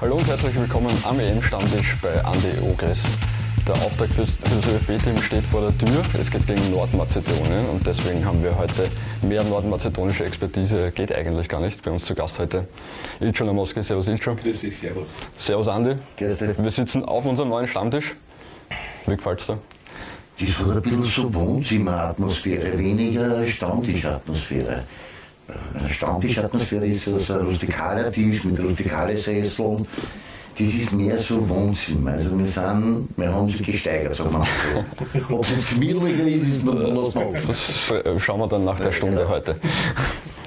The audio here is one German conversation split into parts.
Hallo und herzlich willkommen am EM-Stammtisch bei Andy Ogres. Der Auftakt für das ÖFB-Team steht vor der Tür. Es geht gegen Nordmazedonien und deswegen haben wir heute mehr nordmazedonische Expertise. Geht eigentlich gar nicht. Bei uns zu Gast heute Ilcho Lamoski. Servus Ilcho. Grüß dich, servus. Servus Andi. Grüß dich. Wir sitzen auf unserem neuen Stammtisch. Wie gefällt's dir? Das hat ein bisschen so Wohnzimmeratmosphäre, weniger Stammtischatmosphäre. Eine Stammtischatmosphäre ist so so ein rustikaler Tisch mit rustikalen Sesseln. Das ist mehr so Wohnzimmer. Also wir sind, wir haben sich gesteigert, sagen wir mal so. Ob es jetzt gemütlicher ist, ist noch was offen. Das schauen wir dann nach der Stunde heute.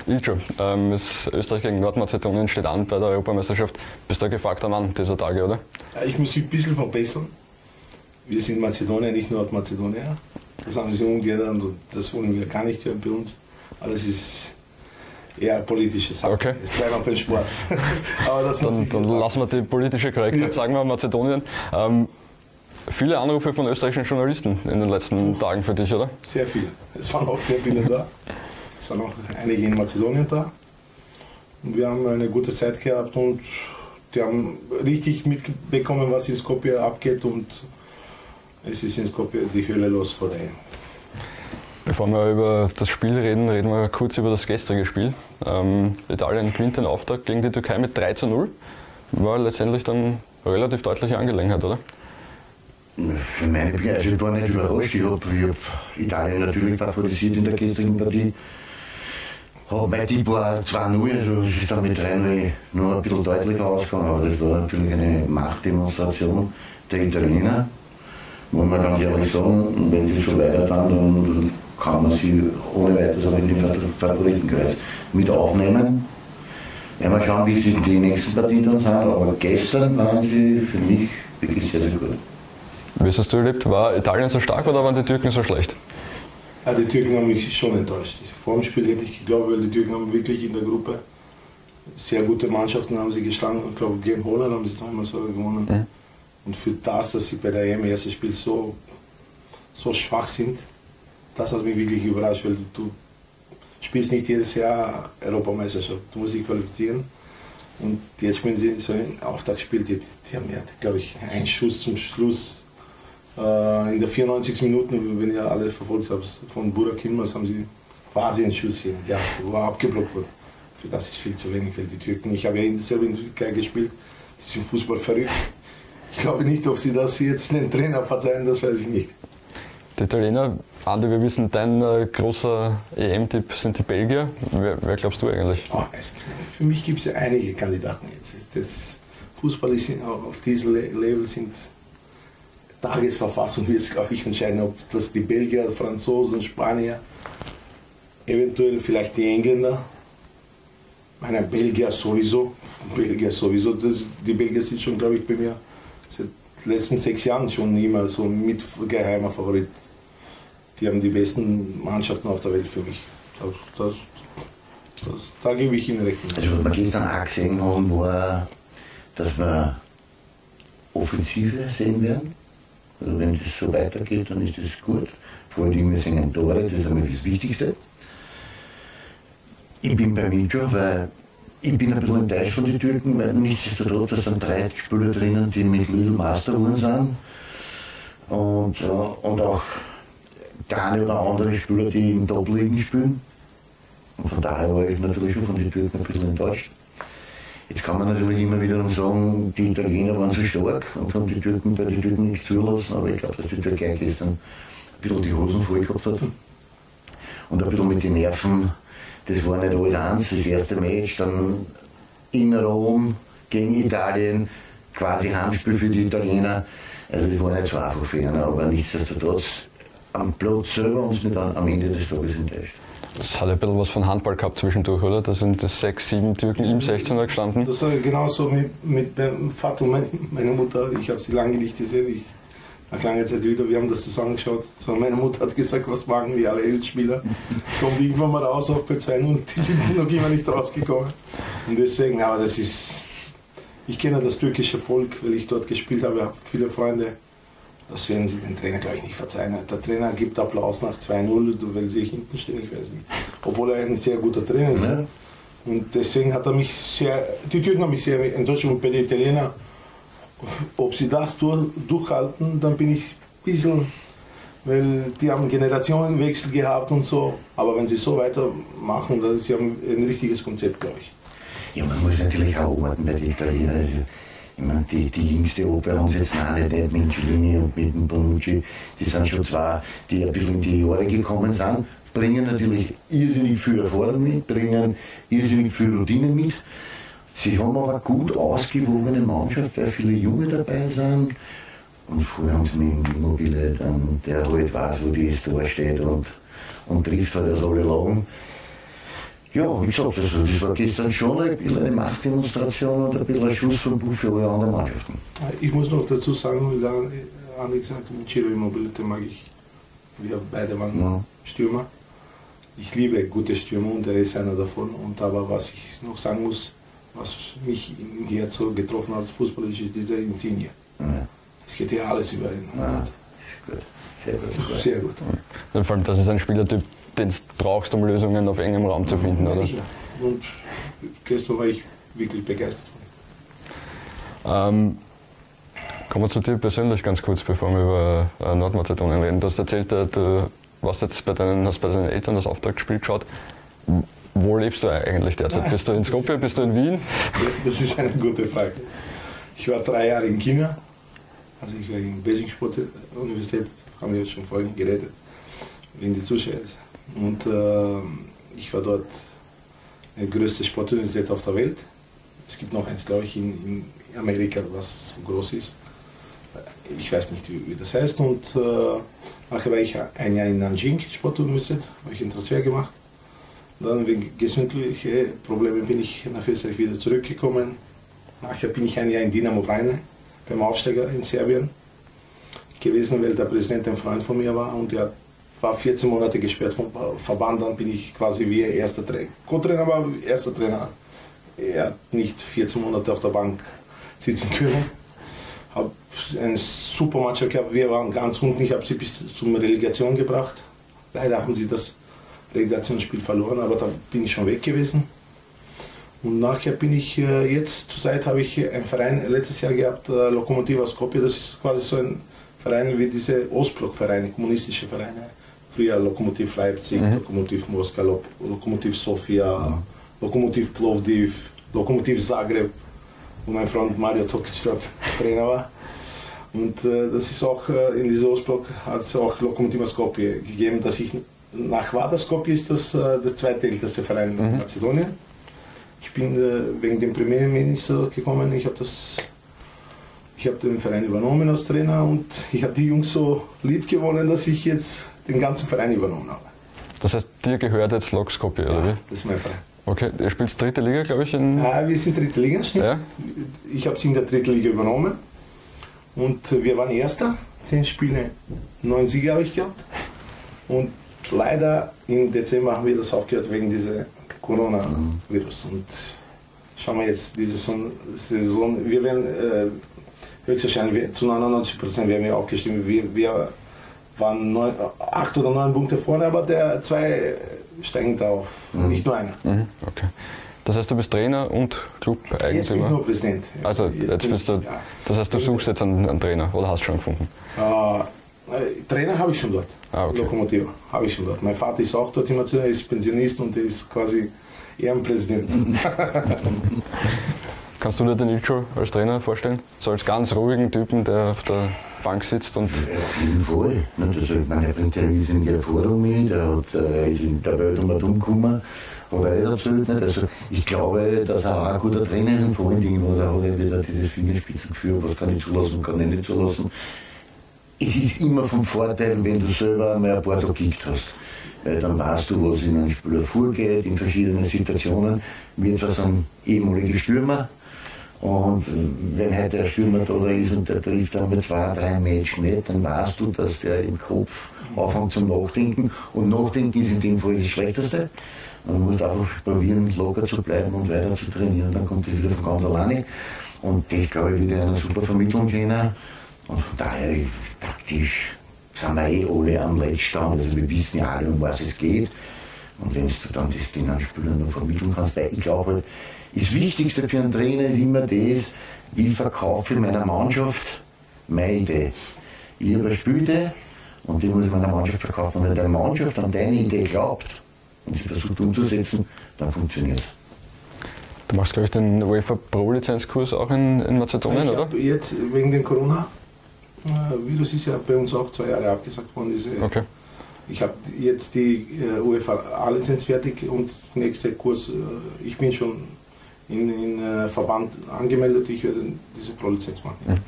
Ilcho, ähm, es- Österreich gegen Nordmazedonien steht an bei der Europameisterschaft. Bist du ein gefragter Mann dieser Tage, oder? Ja, Ich muss mich ein bisschen verbessern. Wir sind Mazedonier, nicht Nordmazedonier. Das haben sie umgeändert und das wollen wir gar nicht hören bei uns. Aber das ist eher politische Sache. Okay. Es bleibt auch beim Sport. Aber das Dann, ich dann lassen wir die politische Korrektheit, Ja. sagen wir Mazedonien. Ähm, viele Anrufe von österreichischen Journalisten in den letzten Tagen für dich, oder? Sehr viele. Es waren auch sehr viele da. Es waren auch einige in Mazedonien da. Und wir haben eine gute Zeit gehabt und die haben richtig mitbekommen, was in Skopje abgeht und es ist in Skopje die Hölle los vor der. Bevor wir über das Spiel reden, reden wir kurz über das gestrige Spiel. Ähm, Italien gewinnt den Auftakt gegen die Türkei mit 3 zu 0. War letztendlich dann relativ deutliche Angelegenheit, oder? Für meine also ich war nicht überrascht. Ich habe hab Italien natürlich favorisiert in der gestrigen Partie. Hab mein Tipp war 2-0, also es ist dann mit 3-0 nur ein bisschen deutlicher ausgegangen, aber das war natürlich eine Machtdemonstration der Italiener. Muss man ganz ehrlich sagen, wenn die so weiter dann kann man sie ohne weiteres auch in den Favoritenkreis mit aufnehmen. Werden wir schauen, wie sie die nächsten Partien dann sind, aber gestern waren sie für mich wirklich sehr, sehr gut. Wie hast du erlebt? War Italien so stark oder waren die Türken so schlecht? Ja, die Türken haben mich schon enttäuscht. Vor dem Spiel hätte ich geglaubt, weil die Türken haben wirklich in der Gruppe sehr gute Mannschaften haben sie geschlagen. Ich glaube, gegen Holland haben sie zweimal so gewonnen. Mhm. Und für das, dass sie bei der EM erstes Spiel so, so schwach sind, das hat mich wirklich überrascht, weil du spielst nicht jedes Jahr Europameisterschaft. Du musst dich qualifizieren. Und jetzt spielen sie so ein Auftaktspiel, die, die haben ja, glaube ich, einen Schuss zum Schluss äh, in der 94. Minuten, wenn ihr alle verfolgt habt, von Burak Yilmaz haben sie quasi einen Schuss hier, ja, wo er abgeblockt wurde. Für das ist viel zu wenig für die Türken. Ich habe ja in der Türkei gespielt, die sind Fußball verrückt. Ich glaube nicht, ob sie das jetzt den Trainer verzeihen, das weiß ich nicht. Die Italiener, Andi, wir wissen, dein äh, großer EM-Tipp sind die Belgier. Wer, wer glaubst du eigentlich? Oh, es, für mich gibt es ja einige Kandidaten jetzt. Das Fußball ist auf diesem Le- Level sind Tagesverfassung wird es, glaube ich, entscheiden, ob das die Belgier, Franzosen, Spanier, eventuell vielleicht die Engländer. Meine Belgier sowieso. Belgier sowieso. Das, die Belgier sind schon, glaube ich, bei mir seit den letzten sechs Jahren schon immer so mit geheimer Favorit. Die haben die besten Mannschaften auf der Welt für mich. Das, das, das, da gebe ich Ihnen recht. Also was wir gestern auch gesehen haben, war, dass wir Offensive sehen werden. Also wenn das so weitergeht, dann ist das gut. Vor allem, wir singen Tore, das ist einmal das Wichtigste. Ich bin bei Milcho, weil ich bin ein bisschen enttäuscht von den Türken, weil nichtsdestotrotz da sind drei Spieler drinnen, die mit Little Master geworden sind. Und, äh, und auch der eine oder andere Spieler, die in Top-Ligen spielen. Und von daher war ich natürlich schon von den Türken ein bisschen enttäuscht. Jetzt kann man natürlich immer wieder sagen, die Italiener waren so stark und haben die Türken bei den Türken nicht zulassen, aber ich glaube, dass die Türkei gestern ein bisschen die Hosen voll gehabt hat. Und ein bisschen mit den Nerven, das war nicht alles eins, das erste Match, dann in Rom gegen Italien, quasi Heimspiel für die Italiener. Also das war nicht so einfach für ihn, aber nichtsdestotrotz am Platz selber uns nicht am am Ende des Tages enttäuscht. Es hat ein bisschen was von Handball gehabt zwischendurch, oder? Da sind das sechs, sieben Türken im 16er gestanden. Das war genauso mit, mit meinem Vater und mein, meiner Mutter. Ich habe sie lange nicht gesehen. Ich, nach langer Zeit wieder, wir haben das zusammengeschaut. So, meine Mutter hat gesagt, was machen die alle Elfspieler? Kommt irgendwann mal raus auf P2 und die sind noch immer nicht rausgekommen. Und deswegen, aber das ist, ich kenne das türkische Volk, weil ich dort gespielt habe, habe viele Freunde. Das werden sie den Trainer, glaube ich, nicht verzeihen. Der Trainer gibt Applaus nach 2-0, weil sie hinten stehen, ich weiß nicht. Obwohl er ein sehr guter Trainer ist. Ja. Und deswegen hat er mich sehr, die Türken haben mich sehr enttäuscht und bei den Italienern, ob sie das durch, durchhalten, dann bin ich ein bisschen, weil die haben Generationenwechsel gehabt und so, aber wenn sie so weitermachen, dann sie haben ein richtiges Konzept, glaube ich. Ja, man muss natürlich auch warten bei den Italienern. Ich meine, die, die jüngste Oper haben sie jetzt auch nicht, nicht mit Cellini und mit dem Bonucci. Die sind schon zwei, die ein bisschen in die Jahre gekommen sind, bringen natürlich irrsinnig viel Erfahrung mit, bringen irrsinnig viel Routine mit. Sie haben aber eine gut ausgewogene Mannschaft, weil viele Junge dabei sind. Und vorher haben sie mit Immobile, dann, der halt weiß, wo die Tor steht und, und trifft halt aus alle Lagen. Ja, wie gesagt, also das war gestern schon ein bisschen eine Machtdemonstration und ein bisschen ein Schussverbot für alle anderen Mannschaften. Ich muss noch dazu sagen, wie Andi gesagt hat, Ciro Immobile, den mag ich. Wir beide waren Ja. Stürmer. Ich liebe gute Stürmer und er ist einer davon. Und aber was ich noch sagen muss, was mich im Herz so getroffen hat, fußballisch, ist dieser Insigne. Ja, Es geht ja alles über ihn. ja, gut. Sehr gut. Sehr gut. Vor allem, das ist ein Spielertyp, den du brauchst, um Lösungen auf engem Raum zu finden, oder? Ja. Und gestern war ich wirklich begeistert. Ähm, kommen wir zu dir persönlich ganz kurz, bevor wir über äh, Nordmazedonien reden. Du hast erzählt, äh, du warst jetzt bei deinen, hast bei deinen Eltern das Auftaktspiel geschaut. W- Wo lebst du eigentlich derzeit? Bist du in Skopje, bist du in Wien? Das ist eine gute Frage. Ich war drei Jahre in China, also ich war in Beijing Sportuniversität, haben wir jetzt schon vorhin geredet, wegen der Zuschauer. Und äh, ich war dort die größte Sportuniversität auf der Welt. Es gibt noch eins, glaube ich, in, in Amerika, was groß ist. Ich weiß nicht, wie, wie das heißt. Und äh, nachher war ich ein Jahr in Nanjing Sportuniversität, habe ich einen Transfer gemacht. Dann wegen gesundheitlicher Probleme bin ich nach Österreich wieder zurückgekommen. Nachher bin ich ein Jahr in Dinamo Vrajne beim Aufsteiger in Serbien gewesen, weil der Präsident ein Freund von mir war und er war 14 Monate gesperrt vom Verband. Dann bin ich quasi wie erster Trainer. Co-Trainer war erster Trainer. Er hat nicht 14 Monate auf der Bank sitzen können. Habe eine super Mannschaft gehabt. Wir waren ganz unten. Ich habe sie bis zur Relegation gebracht. Leider haben sie das Relegationsspiel verloren, aber da bin ich schon weg gewesen. Und nachher bin ich äh, jetzt, zurzeit habe ich einen Verein letztes Jahr gehabt, äh, Lokomotiva Skopje, das ist quasi so ein Verein wie diese Ostblock-Vereine, kommunistische Vereine. Früher Lokomotiv Leipzig, Lokomotiv Moskau, Lok Lokomotiv Sofia, Lokomotiv Plovdiv, Lokomotiv Zagreb, wo mein Freund Mario Tokic dort Trainer war. Und äh, das ist auch äh, in diesem Ostblock hat es auch Lokomotiva Skopje gegeben, dass ich nach Vardar Skopje ist das äh, der zweitälteste Verein in Mazedonien. Ich bin äh, wegen dem Premierminister gekommen. Ich habe das, ich habe den Verein übernommen als Trainer und ich habe die Jungs so lieb gewonnen, dass ich jetzt den ganzen Verein übernommen habe. Das heißt, dir gehört jetzt Lok Skopje, oder wie? Das ist mein Verein. Okay, ihr spielt dritte Liga, glaube ich, in. Ja, wir sind dritte Liga, stimmt. Ja? Ich habe sie in der dritten Liga übernommen und wir waren Erster. Zehn Spiele, neun Siege habe ich gehabt. Und leider im Dezember haben wir das aufgehört wegen dieser Corona-Virus. Und schauen wir jetzt diese Saison, Saison wir werden äh, höchstwahrscheinlich zu 99 Prozent werden wir aufgestimmt. Wir, wir waren neun, acht oder neun Punkte vorne, aber der zwei steigen auf, nicht nur einer. Mhm, okay. Das heißt, du bist Trainer und Jetzt bin ich Club-Eigentümer? nur Präsident. Also, jetzt bist du. Ja. Das heißt, du suchst jetzt einen, einen Trainer oder hast schon gefunden? Äh, äh, Trainer habe ich schon dort. Ah, okay. Lokomotive habe ich schon dort. Mein Vater ist auch dort immer zu, er ist Pensionist und er ist quasi Ehrenpräsident. Kannst du dir den Ilcho als Trainer vorstellen? So als ganz ruhigen Typen, der auf der Bank sitzt und. Ja, auf jeden Fall. Ne, Also, ich meine, er bringt ja riesige Erfahrung mit, er hat, äh, ist in der Welt um und umgekommen, hat er nicht erzählt. Nicht? Also, ich glaube, dass er auch ein guter Trainer ist und vor allen Dingen, weil er hat ja wieder dieses Fingerspitzengefühl, was kann ich zulassen, kann ich nicht zulassen. Es ist immer vom Vorteil, wenn du selber mal ein paar Tage gekickt hast. Weil dann weißt du, was in einem Spieler vorgeht, in verschiedenen Situationen. Wir zwar sind ehemalige Stürmer, und wenn heute der Stürmer da ist und der trifft dann mit zwei, drei Matchen nicht, dann weißt du, dass der im Kopf anfängt zum Nachdenken. Und Nachdenken ist in dem Fall das Schlechteste. Man muss einfach probieren, locker zu bleiben und weiter zu trainieren. Dann kommt das wieder von ganz alleine. Und das, glaube ich, wird einer super vermitteln können. Und von daher, taktisch sind wir eh alle am Leitstand. Also wir wissen ja alle, um was es geht. Und wenn du dann das den Spielern noch vermitteln kannst, weil ich glaube, das Wichtigste für einen Trainer ist immer das, wie verkaufe ich meiner Mannschaft meine Idee. Ich habe eine Spielidee und die muss ich meiner Mannschaft verkaufen. Und wenn der Mannschaft an deine Idee glaubt und sie versucht umzusetzen, dann funktioniert es. Du machst, glaube ich, den UEFA Pro-Lizenzkurs auch in, in Mazedonien, ich oder? Jetzt wegen dem Corona-Virus ist ja bei uns auch zwei Jahre abgesagt worden. Diese, Okay. Ich habe jetzt die äh, UEFA A-Lizenz fertig und nächster Kurs, äh, ich bin schon in, in äh, Verband angemeldet, ich werde diese Pro-Lizenz machen.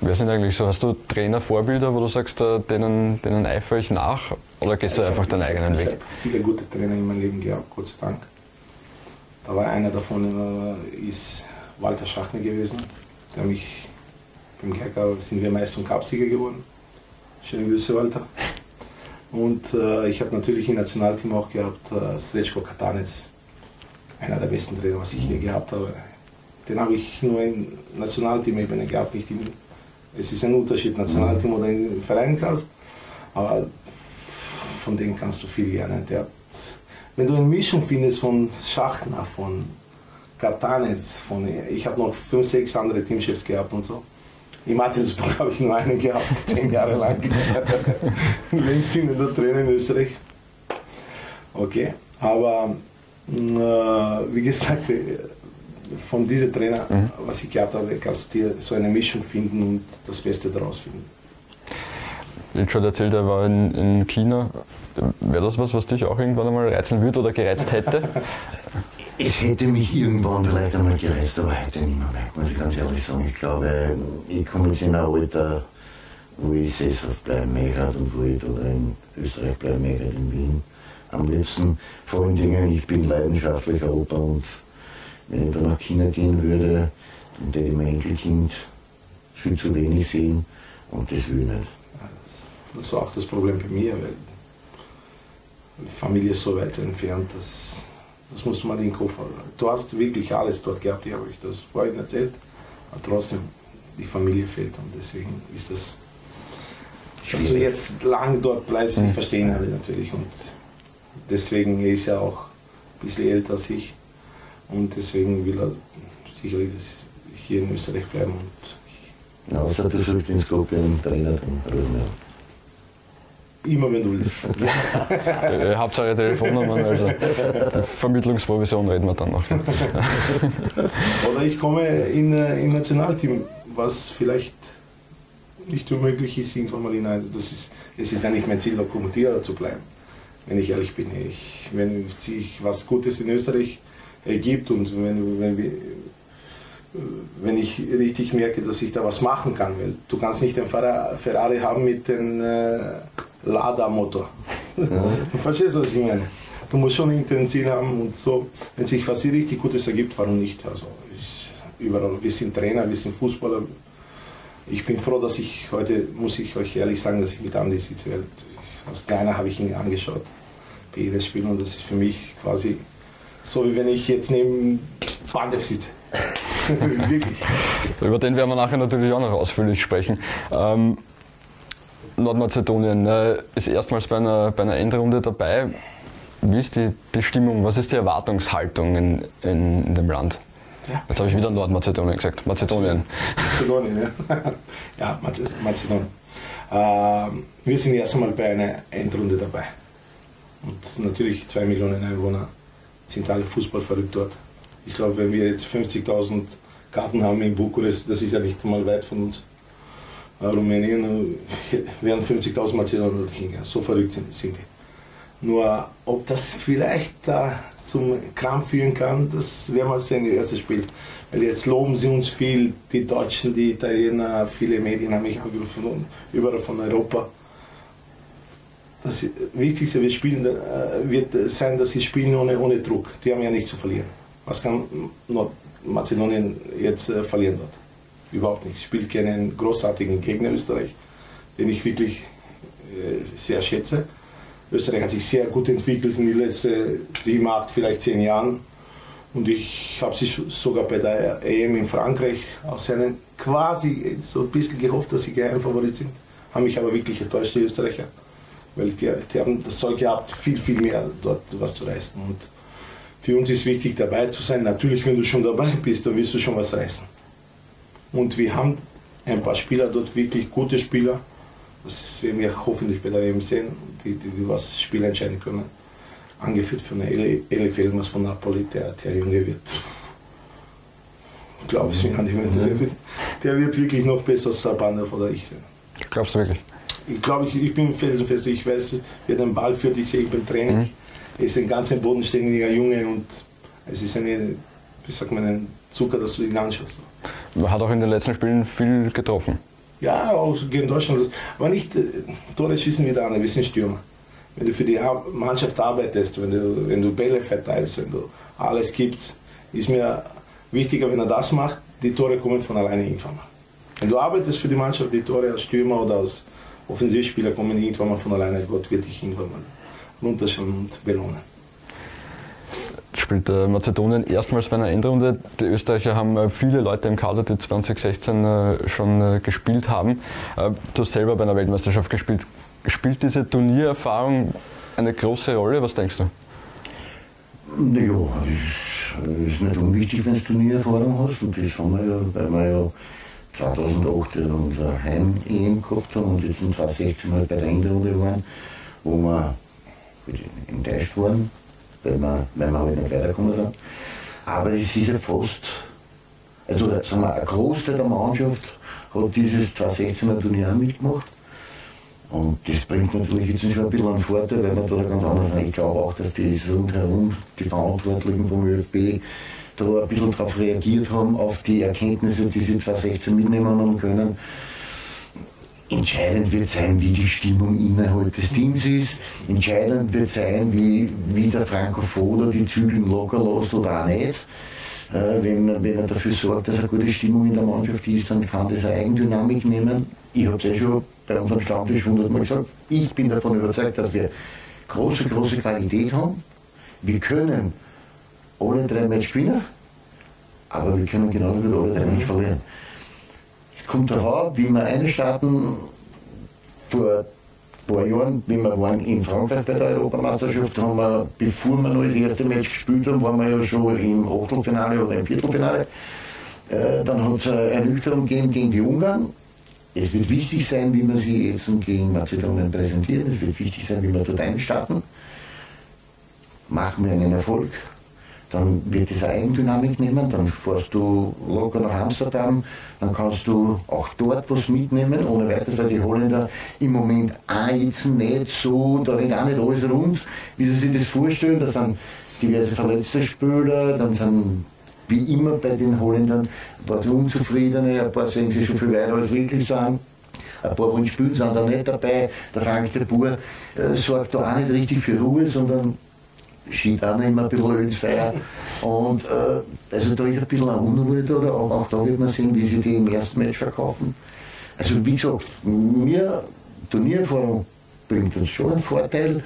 Wer sind eigentlich so? Hast du Trainervorbilder, wo du sagst, äh, denen, denen eifere ich nach? Oder gehst du einfach deinen eigenen Ich Weg? habe viele gute Trainer in meinem Leben gehabt, Gott sei Dank. Da war einer davon, äh, ist Walter Schachner gewesen, der mich beim Kerker sind wir Meister und Cupsieger geworden. Schöne Grüße, Walter. Und äh, ich habe natürlich im Nationalteam auch gehabt, äh, Srečko Katanec, einer der besten Trainer, was ich je gehabt habe. Den habe ich nur in Nationalteam-Ebene gehabt, nicht in, es ist ein Unterschied, Nationalteam oder in Vereinskreis, aber von denen kannst du viel lernen. Der hat, wenn du eine Mischung findest von Schachner, von Katanec, von, ich habe noch fünf, sechs andere Teamchefs gehabt und so. In Martinsburg habe ich nur einen gehabt, zehn Jahre lang. Längst in der Trainer in Österreich. Okay, aber wie gesagt, äh, von diesen Trainer, was ich gehabt habe, kannst du dir so eine Mischung finden und das Beste daraus finden. Richard erzählt, er war in, in China. Wäre das was, was dich auch irgendwann einmal reizen würde oder gereizt hätte? Es hätte mich irgendwann vielleicht einmal gereist, aber heute nicht mehr, muss ich ganz ehrlich sagen. Ich glaube, ich komme jetzt in ein Alter, wo ich sesshaft bleiben möchte und wo ich oder in Österreich bleiben möchte, in Wien. Am liebsten, vor allen Dingen, ich bin leidenschaftlicher Opa und wenn ich dann nach China gehen würde, dann würde ich mein Enkelkind viel zu wenig sehen und das will ich nicht. Das war auch das Problem bei mir, weil die Familie ist so weit entfernt, dass das musst du mal in den Kopf haben. Du hast wirklich alles dort gehabt, ich habe euch das vorhin erzählt, aber trotzdem, die Familie fehlt und deswegen ist das, dass du jetzt lang dort bleibst, die verstehen alle natürlich und deswegen ist er auch ein bisschen älter als ich und deswegen will er sicherlich hier in Österreich bleiben und Ja, außer du suchst den Skorpion Trainer, dann wir. immer wenn du willst. Äh, Hauptsache Telefonnummern, also die Vermittlungsprovision reden wir dann noch. Oder ich komme in äh, im Nationalteam, was vielleicht nicht unmöglich ist, irgendwann mal hinein. Das ist, es ist ja nicht mein Ziel, Lokomotivierer zu bleiben, wenn ich ehrlich bin. Ich, wenn sich was Gutes in Österreich ergibt und wenn, wenn, wir, wenn ich richtig merke, dass ich da was machen kann, weil du kannst nicht den Ferra- Ferrari haben mit dem äh, Lada-Motor. Verstehst du, was ich meine? Du musst schon irgendein Ziel haben und so. Wenn sich was richtig Gutes ergibt, warum nicht? Also ich, überall. Wir sind Trainer, wir sind Fußballer. Ich bin froh, dass ich heute, muss ich euch ehrlich sagen, dass ich mit Andi sitze. Als Kleiner habe ich ihn angeschaut bei jedem Spiel und das ist für mich quasi so, wie wenn ich jetzt neben Bandev sitze. Wirklich. Über den werden wir nachher natürlich auch noch ausführlich sprechen. Ähm, Nordmazedonien äh, ist erstmals bei einer, bei einer Endrunde dabei. Wie ist die, die Stimmung, was ist die Erwartungshaltung in, in, in dem Land? Ja. Jetzt habe ich wieder Nordmazedonien gesagt. Mazedonien. Mazedonien, ja. ja, Maze- Mazedonien. Ähm, wir sind erst einmal bei einer Endrunde dabei. Und natürlich zwei Millionen Einwohner sind alle fußballverrückt dort. Ich glaube, wenn wir jetzt 50.000 Karten haben in Bukarest, das ist ja nicht mal weit von uns, Rumänien, äh, werden 50.000 Mazedonier hingehen. So verrückt sind die. Nur ob das vielleicht da zum Krampf führen kann, das werden wir sehen, das erste Spiel. Weil jetzt loben sie uns viel, die Deutschen, die Italiener, viele Medien haben mich angerufen, überall von Europa. Das Wichtigste wird, spielen, äh, wird sein, dass sie spielen ohne, ohne Druck. Die haben ja nichts zu verlieren. Was kann Nordmazedonien jetzt äh, verlieren dort? Überhaupt nichts. Spielt keinen großartigen Gegner Österreich, den ich wirklich äh, sehr schätze. Österreich hat sich sehr gut entwickelt in den letzten sieben, acht, vielleicht zehn Jahren. Und ich habe sie sogar bei der EM in Frankreich aus einem quasi so ein bisschen gehofft, dass sie Geheimfavorit sind. Haben mich aber wirklich enttäuscht, die Österreicher. Weil die, die haben das Zeug gehabt, viel, viel mehr dort was zu reißen. Und für uns ist wichtig, dabei zu sein. Natürlich, wenn du schon dabei bist, dann wirst du schon was reißen. Und wir haben ein paar Spieler dort, wirklich gute Spieler. Das werden wir hoffentlich bei der WM sehen, die, die, die was Spiel entscheiden können. Angeführt von Eli, Eli Felmas von Napoli, der, der Junge wird, glaube ich, der wird, der wird wirklich noch besser als Strapander oder ich sein. Glaubst du wirklich? Ich glaube, ich, ich bin felsenfest, ich weiß, wer den Ball führt, ich sehe ich beim Training. Mhm. Er ist ein ganz bodenständiger Junge und es ist eine, wie sagt man, ein Zucker, dass du ihn anschaust. Man hat auch in den letzten Spielen viel getroffen. Ja, auch gegen Deutschland. Aber nicht äh, Tore schießen wieder an, wir sind Stürmer. Wenn du für die Mannschaft arbeitest, wenn du, wenn du Bälle verteilst, wenn du alles gibst, ist mir wichtiger, wenn er das macht, die Tore kommen von alleine irgendwann mal. Wenn du arbeitest für die Mannschaft, die Tore als Stürmer oder als Offensivspieler kommen irgendwann mal von alleine. Gott wird dich irgendwann mal runterschauen und belohnen. Spielt äh, Mazedonien erstmals bei einer Endrunde. Die Österreicher haben äh, viele Leute im Kader, die 2016 äh, schon gespielt haben. Du hast selber bei einer Weltmeisterschaft gespielt. Spielt diese Turniererfahrung eine große Rolle? Was denkst du? Naja, es ist nicht unwichtig, wenn du Turniererfahrung hast. Und das haben wir ja, weil wir ja 2008 unser Heim-EM gehabt haben und jetzt in 2016 halt bei der Endrunde waren, wo wir enttäuscht waren, weil wir, weil wir halt nicht weitergekommen sind. Aber es ist ja fast, also sagen wir, ein Großteil der Mannschaft hat dieses 2016er Turnier mitgemacht. Und das bringt natürlich jetzt schon ein bisschen einen Vorteil, weil man da ganz anders Ich glaube auch, dass die rundherum, die Verantwortlichen vom ÖFB, da ein bisschen darauf reagiert haben, auf die Erkenntnisse, die sie 2016 mitnehmen haben können. Entscheidend wird sein, wie die Stimmung innerhalb des Teams ist. Entscheidend wird sein, wie, wie der Franco Foda die Zügel locker lässt oder auch nicht. Äh, wenn, wenn er dafür sorgt, dass eine gute Stimmung in der Mannschaft ist, dann kann das eine Eigendynamik nehmen. Ich habe es ja schon bei unserem Stammtisch hundertmal gesagt. Ich bin davon überzeugt, dass wir große, große Qualität haben. Wir können alle drei Match gewinnen, aber wir können genau wie alle drei nicht verlieren. Es kommt darauf, wie wir einstarten vor ein paar Jahren, wie wir waren in Frankreich bei der Europameisterschaft, haben wir, bevor wir noch das erste Match gespielt haben, waren wir ja schon im Achtelfinale oder im Viertelfinale. Äh, dann hat es eine Ernüchterung gegeben gegen die Ungarn. Es wird wichtig sein, wie wir sie jetzt gegen Mazedonien präsentieren. Es wird wichtig sein, wie wir dort einstarten. Machen wir einen Erfolg, dann wird es eine Eigendynamik nehmen, dann fährst du locker nach Amsterdam, dann kannst du auch dort was mitnehmen, ohne weiteres, weil die Holländer im Moment auch jetzt nicht so, da rennt auch nicht alles rund, wie sie sich das vorstellen, da sind diverse verletzte Spieler, dann sind wie immer bei den Holländern ein paar Unzufriedene, ein paar sehen sie schon viel weiter als wirklich sind. Ein paar wollen spielen, sind da nicht dabei. Der Frank de Boer äh, sorgt da auch nicht richtig für Ruhe, sondern schiebt auch ein bisschen ins Feuer. Und äh, also da ist ein bisschen eine Unruhe da, auch, auch da wird man sehen, wie sie die im ersten Match verkaufen. Also wie gesagt, mir Turniererfahrung bringt uns schon einen Vorteil,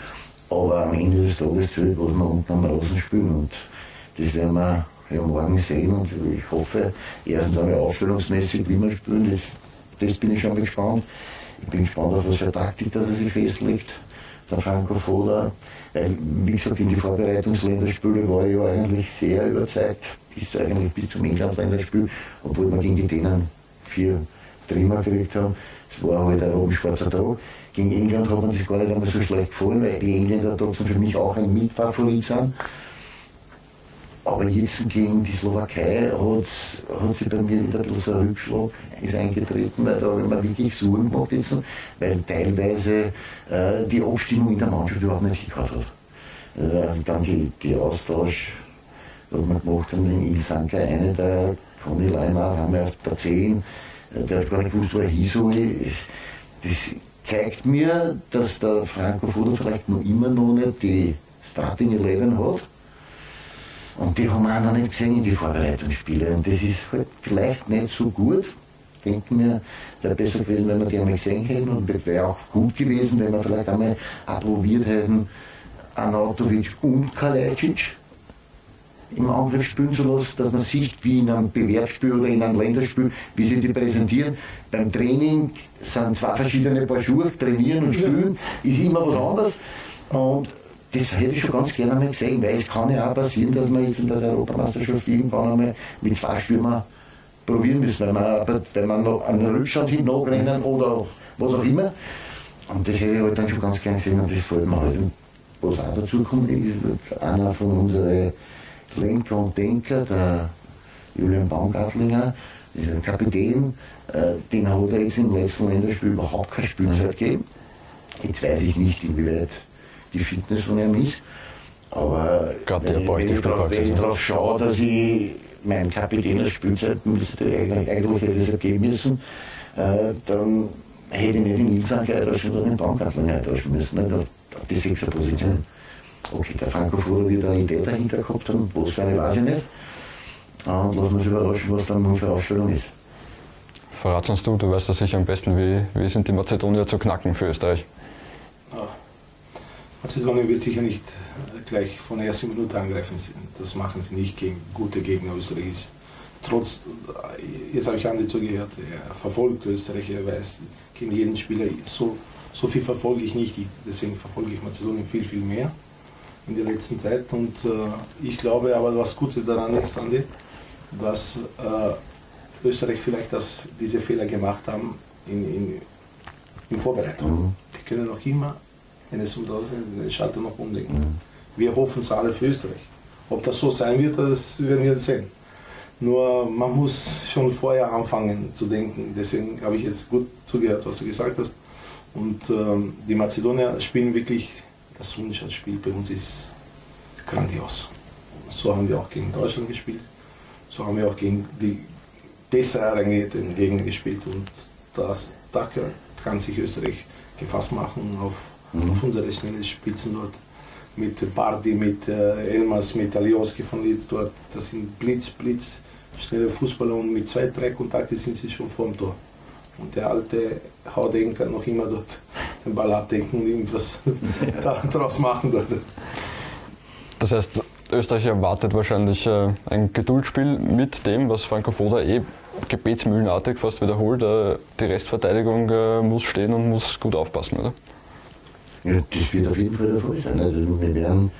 aber am Ende des Tages zählt, was wir unten am Rasen spielen und das werden wir ja, morgen sehen und ich hoffe, erstens einmal aufstellungsmäßig, wie wir spielen, das, das bin ich schon gespannt. Ich bin gespannt auf was für Taktik, dass er sich festlegt der Franco Foda, weil, wie gesagt, in die Vorbereitungsländerspiele war ich ja eigentlich sehr überzeugt, bis eigentlich bis zum England-Länderspiel, obwohl wir gegen die Dänen vier Trimmer gekriegt haben. Es war halt ein obenschwarzer Tag. Gegen England hat man sich gar nicht einmal so schlecht gefallen, weil die Engländer trotzdem für mich auch ein Mitfavorit sind. Aber jetzt gegen die Slowakei hat, hat sich bei mir wieder ein bisschen ein Rückschlag ist eingetreten, da habe ich mir wirklich Sorgen gemacht, jetzt, weil teilweise äh, die Abstimmung in der Mannschaft überhaupt nicht gehabt hat. Äh, dann die, die Austausch, was wir gemacht haben, in Ilsanka, eine der Conny Leimer haben wir auf der 10, äh, der hat gar nicht gewusst, wo er soll. Das zeigt mir, dass der Franco Foda vielleicht noch immer noch nicht die Starting 11 hat und die haben wir auch noch nicht gesehen in die Vorbereitungsspiele. Und das ist halt vielleicht nicht so gut. Ich denke mir, wäre besser gewesen, wenn wir die einmal gesehen hätten. Und es wäre auch gut gewesen, wenn wir vielleicht einmal approbiert hätten, Anatovic und Kalajdzic. im Angriff spielen zu lassen, dass man sieht, wie in einem Bewertspiel oder in einem Länderspiel, wie sie die präsentieren. Beim Training sind zwei verschiedene Paar Schuhe, trainieren und spielen, ist immer was anderes. Und das hätte ich schon ganz gerne mal gesehen, weil es kann ja auch passieren, dass man jetzt in der Europameisterschaft irgendwann einmal mit zwei Stürmer probieren müssen, wenn man, wenn man noch einen Rückstand hinten nachrennen oder was auch immer. Und das hätte ich halt dann schon ganz gerne gesehen und das fällt mir halt. Was auch dazu kommt, ist einer von unseren Lenker und Denker, der Julian Baumgartlinger, dieser Kapitän, äh, den hat er jetzt im letzten Länderspiel überhaupt keine Spielzeit gegeben. Jetzt weiß ich nicht, inwieweit die Fitness von ihm ist. Aber Gerade der wenn, ich drauf, wenn ich darauf schaue, dass ich meinen Kapitän der Spielzeit müsste eigentlich, eigentlich hätte es geben müssen, äh, dann hätte ich nicht den Nils eintauschen, sondern den Baumgartlinger eintauschen müssen. Nicht? Auf die sechste Position. Okay, der Franco wieder eine Idee dahinter gehabt haben, was für eine weiß ich nicht. Und lassen uns überraschen, was dann für Aufstellung ist. Verrat uns du, du weißt das sicher am besten, wie, wie sind die Mazedonier zu knacken für Österreich? Ja. Mazedonien wird sicher nicht gleich von der ersten Minute angreifen. Das machen sie nicht gegen gute Gegner. Österreich ist trotz, jetzt habe ich Andi zugehört, er verfolgt Österreich, er weiß gegen jeden Spieler, so, so viel verfolge ich nicht, deswegen verfolge ich Mazedonien viel, viel mehr in der letzten Zeit. Und äh, ich glaube aber, was Gute daran ist, Andi, dass äh, Österreich vielleicht das, diese Fehler gemacht haben in, in, in Vorbereitung. Mhm. Die können noch immer, wenn es das ist, den Schalter noch umlegen. Mhm. Wir hoffen es alle für Österreich. Ob das so sein wird, das werden wir sehen. Nur man muss schon vorher anfangen zu denken. Deswegen habe ich jetzt gut zugehört, was du gesagt hast. Und ähm, die Mazedonier spielen wirklich das Rundschau-Spiel bei uns ist grandios. So haben wir auch gegen Deutschland gespielt. So haben wir auch gegen die besser rangehenden Gegner gespielt. Und das, da kann sich Österreich gefasst machen auf, mhm. auf unsere schnelle Spitzen dort. Mit Bardi, mit äh, Elmas, mit Alioski von Leeds dort. Das sind Blitz, Blitz, schnelle Fußballer und mit zwei, drei Kontakte sind sie schon vorm Tor. Und der alte Haudenker noch immer dort den Ball abdenken und irgendwas daraus machen dort. Das heißt, Österreich erwartet wahrscheinlich äh, ein Geduldsspiel mit dem, was Franco Foda eh gebetsmühlenartig fast wiederholt. Äh, die Restverteidigung äh, muss stehen und muss gut aufpassen, oder? Ja, das wird auf jeden Fall der Fall sein. Also wir werden,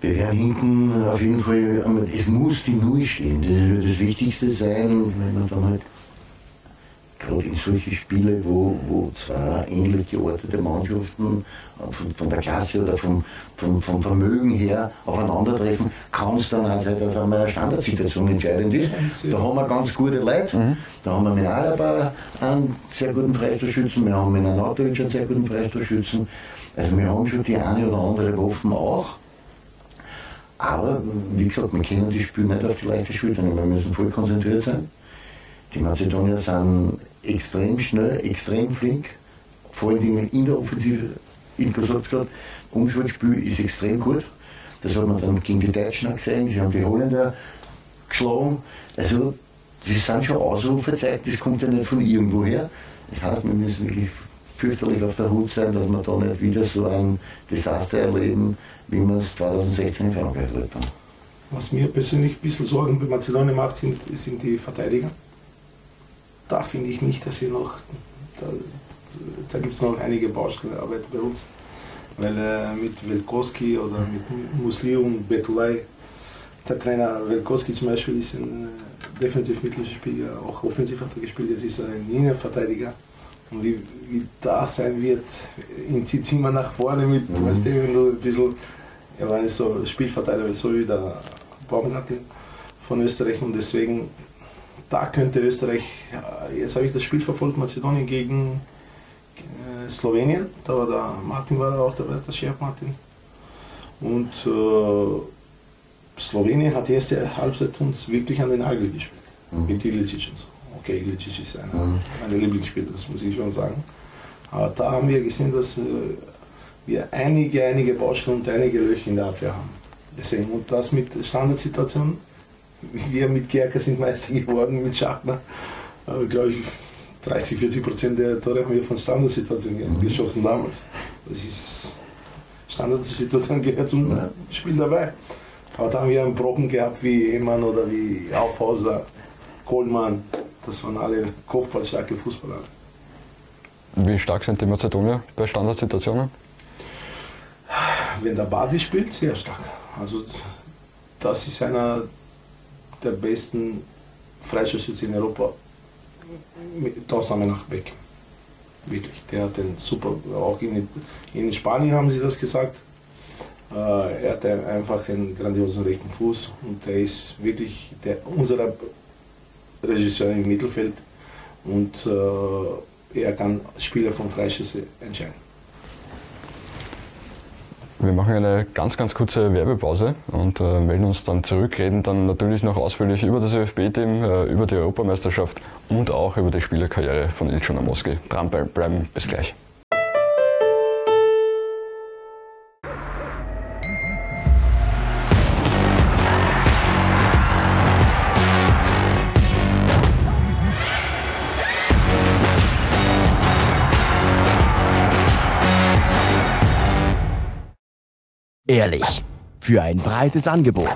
wir werden hinten auf jeden Fall, es muss die Null stehen. Das wird das Wichtigste sein, wenn man dann halt gerade in solche Spiele, wo, wo zwei ähnlich geordnete Mannschaften von, von der Klasse oder vom, vom, vom Vermögen her aufeinandertreffen, kann es dann auch sein, dass einmal eine Standardsituation entscheidend ist. Da haben wir ganz gute Leute. Mhm. Da haben wir mit Alaba einen sehr guten Freistoßschützen, wir haben mit Anatovic einen sehr guten Freistoßschützen. Also wir haben schon die eine oder andere Waffen auch. Aber wie gesagt, wir können die Spiele nicht auf die leichte Schulter nehmen. Wir müssen voll konzentriert sein. Die Mazedonier sind extrem schnell, extrem flink, vor allen Dingen in der Offensive. In gesagt gerade, Umschaltspiel ist extrem gut. Das hat man dann gegen die Deutschen gesehen, sie haben die Holländer geschlagen. Also, das sind schon Ausrufezeichen, das kommt ja nicht von irgendwoher. Das heißt, wir müssen wirklich fürchterlich auf der Hut sein, dass wir da nicht wieder so ein Desaster erleben, wie wir es 2016 in Frankreich erlebt haben. Was mir persönlich ein bisschen Sorgen bei Mazedonien macht, sind, sind die Verteidiger da finde ich nicht, dass wir noch, da, da gibt es noch einige Baustellenarbeit bei uns. Weil äh, mit Velkoski oder mit Musli und der Trainer Velkoski zum Beispiel ist ein äh, defensiv Mittelspieler, auch offensiv hat er gespielt, jetzt ist er ein Innenverteidiger. Und wie, wie das sein wird, ihn zieht immer nach vorne mit, mhm. weißt du, wenn du ein bisschen, er war so Spielverteidiger, so wie der Baumgartel von Österreich und deswegen da könnte Österreich, jetzt habe ich das Spiel verfolgt, Mazedonien gegen äh, Slowenien, da war der Martin war auch dabei, der Chef Martin. Und äh, Slowenien hat die erste Halbzeit uns wirklich an den Nagel gespielt. Mhm. Mit Ilicic und so. Okay, Ilicic ist einer mhm. meiner Lieblingsspieler, das muss ich schon sagen. Aber da haben wir gesehen, dass äh, wir einige, einige Baustellen und einige Löcher in der Abwehr haben. Deswegen, und das mit Standardsituationen wir mit Gerker sind Meister geworden, mit Schachner. Aber glaube ich, 30, 40 Prozent der Tore haben wir von Standardsituationen mhm. geschossen damals. Das ist Standardsituation gehört zum Spiel dabei. Aber da haben wir einen Proben gehabt wie Ehemann oder wie Aufhauser, Kohlmann. Das waren alle kopfballstarke Fußballer. Wie stark sind die Mazedonier bei Standardsituationen? Wenn der Badi spielt, sehr stark. Also das ist einer der besten Freistoßschütze in Europa, mit Ausnahme nach Beck. Wirklich, der hat den super, auch in, in Spanien haben sie das gesagt. Äh, er hat einfach einen grandiosen rechten Fuß und er ist wirklich der, unser Regisseur im Mittelfeld und äh, er kann Spieler von Freischüsse entscheiden. Wir machen eine ganz, ganz kurze Werbepause und äh, melden uns dann zurück, reden dann natürlich noch ausführlich über das ÖFB-Team, äh, über die Europameisterschaft und auch über die Spielerkarriere von Ilcun Amoski. Dranbleiben, bis gleich. Ehrlich. Für ein breites Angebot,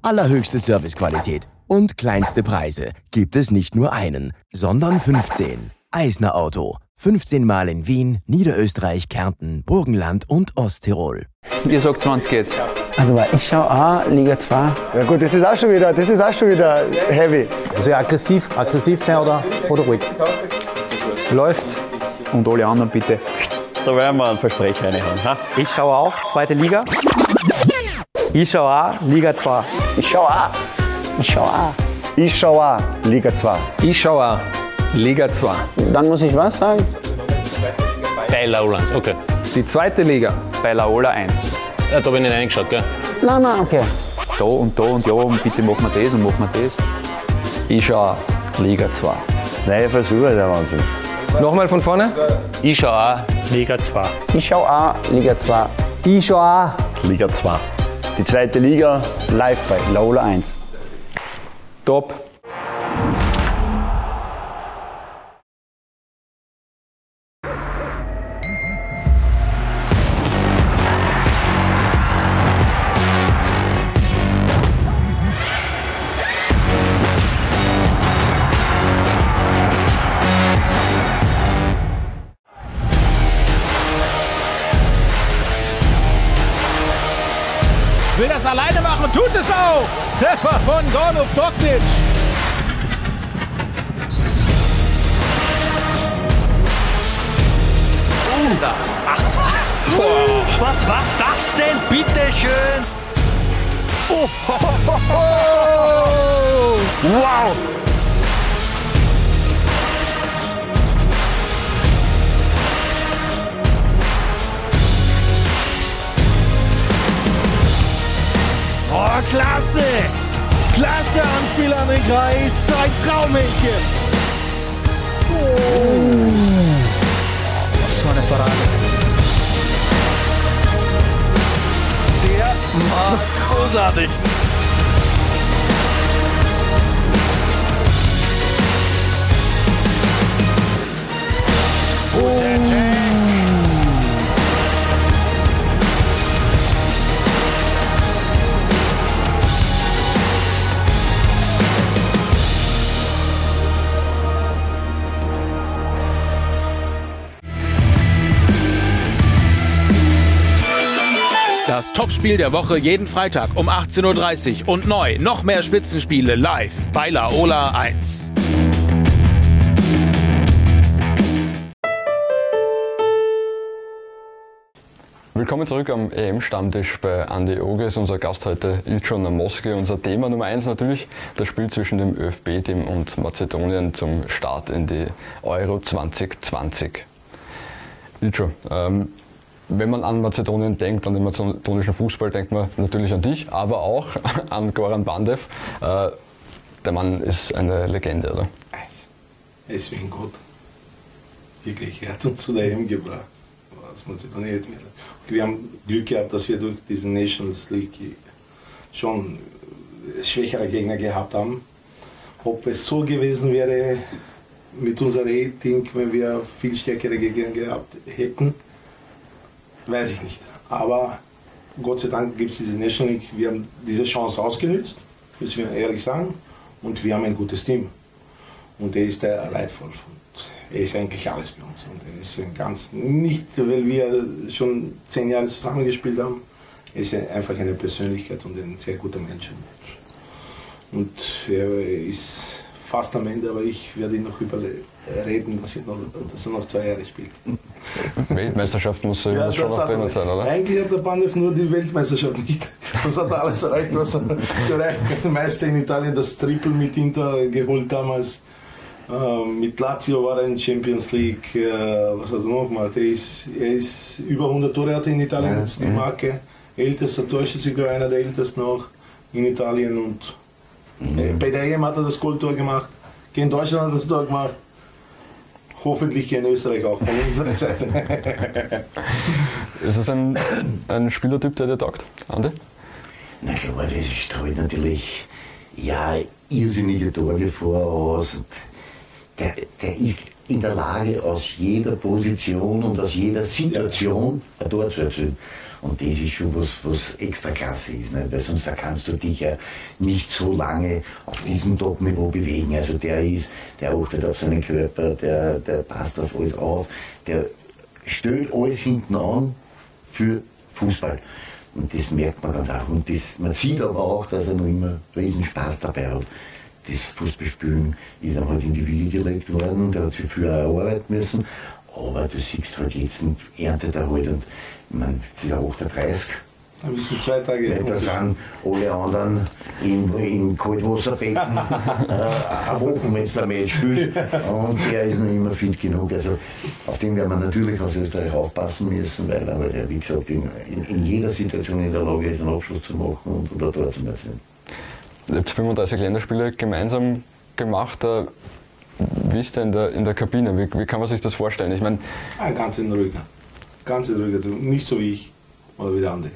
allerhöchste Servicequalität und kleinste Preise gibt es nicht nur einen, sondern 15. Eisner Auto. 15 Mal in Wien, Niederösterreich, Kärnten, Burgenland und Osttirol. Ihr sagt 20 jetzt. Also ich schaue auch Liga 2. Ja gut, das ist auch schon wieder, das ist auch schon wieder heavy. Also aggressiv, aggressiv sein oder, oder ruhig. Läuft. Und alle anderen bitte. Da werden wir einen Versprecher reinhauen. Ha? Ich schaue auch zweite Liga. Ich schaue auch Liga 2. Ich schau auch. Ich schaue auch. Ich schau auch Liga 2. Ich schaue auch Liga 2. Dann muss ich was sagen? Bei Laulands, okay. Die zweite Liga bei Laola 1. Ja, da habe ich nicht reingeschaut, gell? Nein, nein, okay. Da und da und ja und bitte machen wir das und machen wir das. Ich schaue Liga 2. Neue Versuche, der Wahnsinn. Nochmal von vorne. Ich schaue auch Liga 2. Ich schaue auch Liga 2. Ich schau auch Liga 2. Die zweite Liga live bei Laola 1. Top. Von Gorlov Topspiel der Woche jeden Freitag um 18.30 Uhr und neu noch mehr Spitzenspiele live bei Laola 1. Willkommen zurück am EM-Stammtisch bei Andy Oges. Unser Gast heute Ilcun Namoski. Unser Thema Nummer eins natürlich das Spiel zwischen dem ÖFB-Team und Mazedonien zum Start in die Euro 2020. Ilcun, ähm, wenn man an Mazedonien denkt, an den mazedonischen Fußball, denkt man natürlich an dich, aber auch an Goran Bandev. Äh, der Mann ist eine Legende, oder? Er ein Gott. Wirklich, er hat uns zu der EM gebracht. Wir haben Glück gehabt, dass wir durch diesen Nations League schon schwächere Gegner gehabt haben. Ob es so gewesen wäre mit unserem Rating, wenn wir viel stärkere Gegner gehabt hätten, weiß ich nicht. Aber Gott sei Dank gibt es diese National League. Wir haben diese Chance ausgenutzt, müssen wir ehrlich sagen. Und wir haben ein gutes Team. Und er ist der leidvoll. Und er ist eigentlich alles bei uns. Und er ist ein ganz, nicht weil wir schon zehn Jahre zusammengespielt haben, er ist einfach eine Persönlichkeit und ein sehr guter Mensch. Und er ist fast am Ende, aber ich werde ihn noch überreden, dass er noch, dass er noch zwei Jahre spielt. Weltmeisterschaft muss ja, schon noch drinnen sein, oder? Eigentlich hat der Bandev nur die Weltmeisterschaft nicht. Das hat er alles erreicht, was er erreicht hat. Meister in Italien, das Triple mit Inter geholt damals. Ähm, mit Lazio war er in Champions League. Äh, was hat er noch gemacht? Er ist, er ist über 100 Tore hat in Italien, das ist die Marke. Ältester Torschütze, einer der ältesten auch in Italien. Und mhm. bei der EM hat er das Goldtor gemacht. Gegen Deutschland hat er das Tor gemacht. Hoffentlich hier in Österreich auch von unserer Seite. ist es ein, ein Spielertyp, der dir taugt, Andi? Na klar, das strahlt natürlich ja irrsinnige Tore vor aus. Der, der ist in der Lage, aus jeder Position und aus jeder Situation ein Tor zu erzielen. Und das ist schon was, was extra klasse ist, nicht? weil sonst kannst du dich ja nicht so lange auf diesem Top-Niveau bewegen. Also der ist, der achtet auf seinen Körper, der, der passt auf alles auf, der stellt alles hinten an für Fußball. Und das merkt man ganz auch. Und das, man sieht aber auch, dass er noch immer riesen Spaß dabei hat. Das Fußballspielen ist ihm halt in die Wiege gelegt worden, der hat sich viel erarbeiten müssen. Aber du siehst halt jetzt, erntet er halt. Und ich meine, das ist ja 38. Da bist du zwei Tage ja, Da sind alle anderen in, in Kaltwasserbecken äh, eine Woche, wenn es damit spielt. Und der ist noch immer fit genug. Also auf den werden wir natürlich aus Österreich aufpassen müssen, weil er, weil er wie gesagt, in, in, in, jeder Situation in der Lage ist, einen Abschluss zu machen und, und dort zu müssen. Ihr habt 35 Länderspiele gemeinsam gemacht. Äh, wie ist denn in der, in der Kabine? Wie, wie kann man sich das vorstellen? Ich meine, ah, ganz in ruhiger. Ganz ruhiger. Nicht so wie ich oder wie der andere.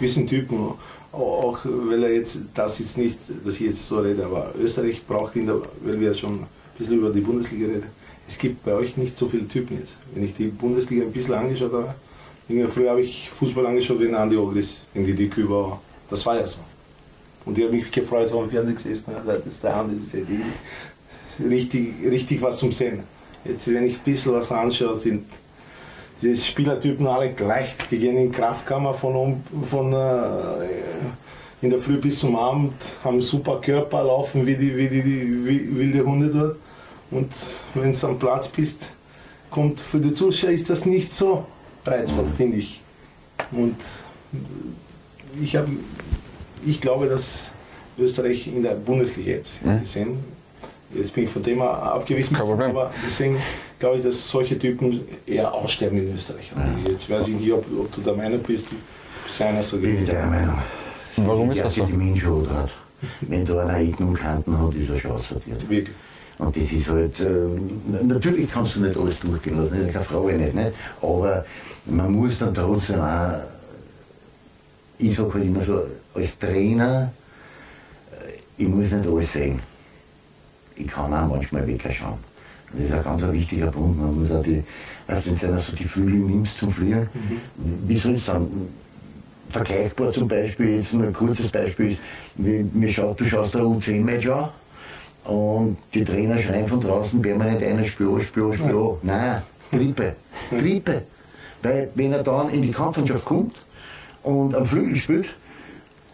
Wir sind Typen, auch weil er jetzt, das jetzt nicht, dass ich jetzt so rede, aber Österreich braucht ihn, weil wir schon ein bisschen über die Bundesliga reden. Es gibt bei euch nicht so viele Typen jetzt. Wenn ich die Bundesliga ein bisschen angeschaut habe, früher habe ich Fußball angeschaut, wenn Andi Ogris in die Dicke war. Das war ja so. Und ich habe mich gefreut, vor dem Fernsehen gesessen, das ist der Andi, das ist die, richtig, richtig was zum Sehen. Jetzt, wenn ich ein bisschen was anschaue, sind diese Spielertypen alle gleich. Die gehen in die Kraftkammer von, von äh, in der Früh bis zum Abend, haben super Körper, laufen wie die, wie die, die wie wilde Hunde dort. Und wenn du am Platz bist, kommt für die Zuschauer ist das nicht so reizvoll, finde ich. Und ich, hab, ich glaube, dass Österreich in der Bundesliga jetzt mhm. gesehen, jetzt bin ich von dem abgewichen, aber deswegen glaube ich, dass solche Typen eher aussterben in Österreich. Ja. Jetzt weiß ich nicht, ob, ob, du der Meinung bist, bist einer so Bin ich der Meinung. Warum ist das so? Die Menschheit hat. Wenn da einer Ecken und Kanten hat, ist er schon aussortiert. Wirklich. Und das ist halt, äh, natürlich kannst du nicht alles durchgehen lassen, keine Frage nicht, nicht, aber man muss dann trotzdem auch, ich sage halt immer so, als Trainer, äh, ich muss nicht alles sehen. Ich kann auch manchmal wegschauen. Das ist ein ganz wichtiger Punkt. Man muss auch die, weißt, wenn du so die Vögel nimmst zum Fliegen, mhm. wie soll ich sagen, vergleichbar zum Beispiel, jetzt ein kurzes Beispiel ist, wie, schaut, du schaust ein U10-Match an und die Trainer schreien von draußen, nicht einer Spür, Spür, Spür. Nein, Grippe, Grippe. Weil wenn er dann in die Kampfmannschaft kommt und am Flügel spielt,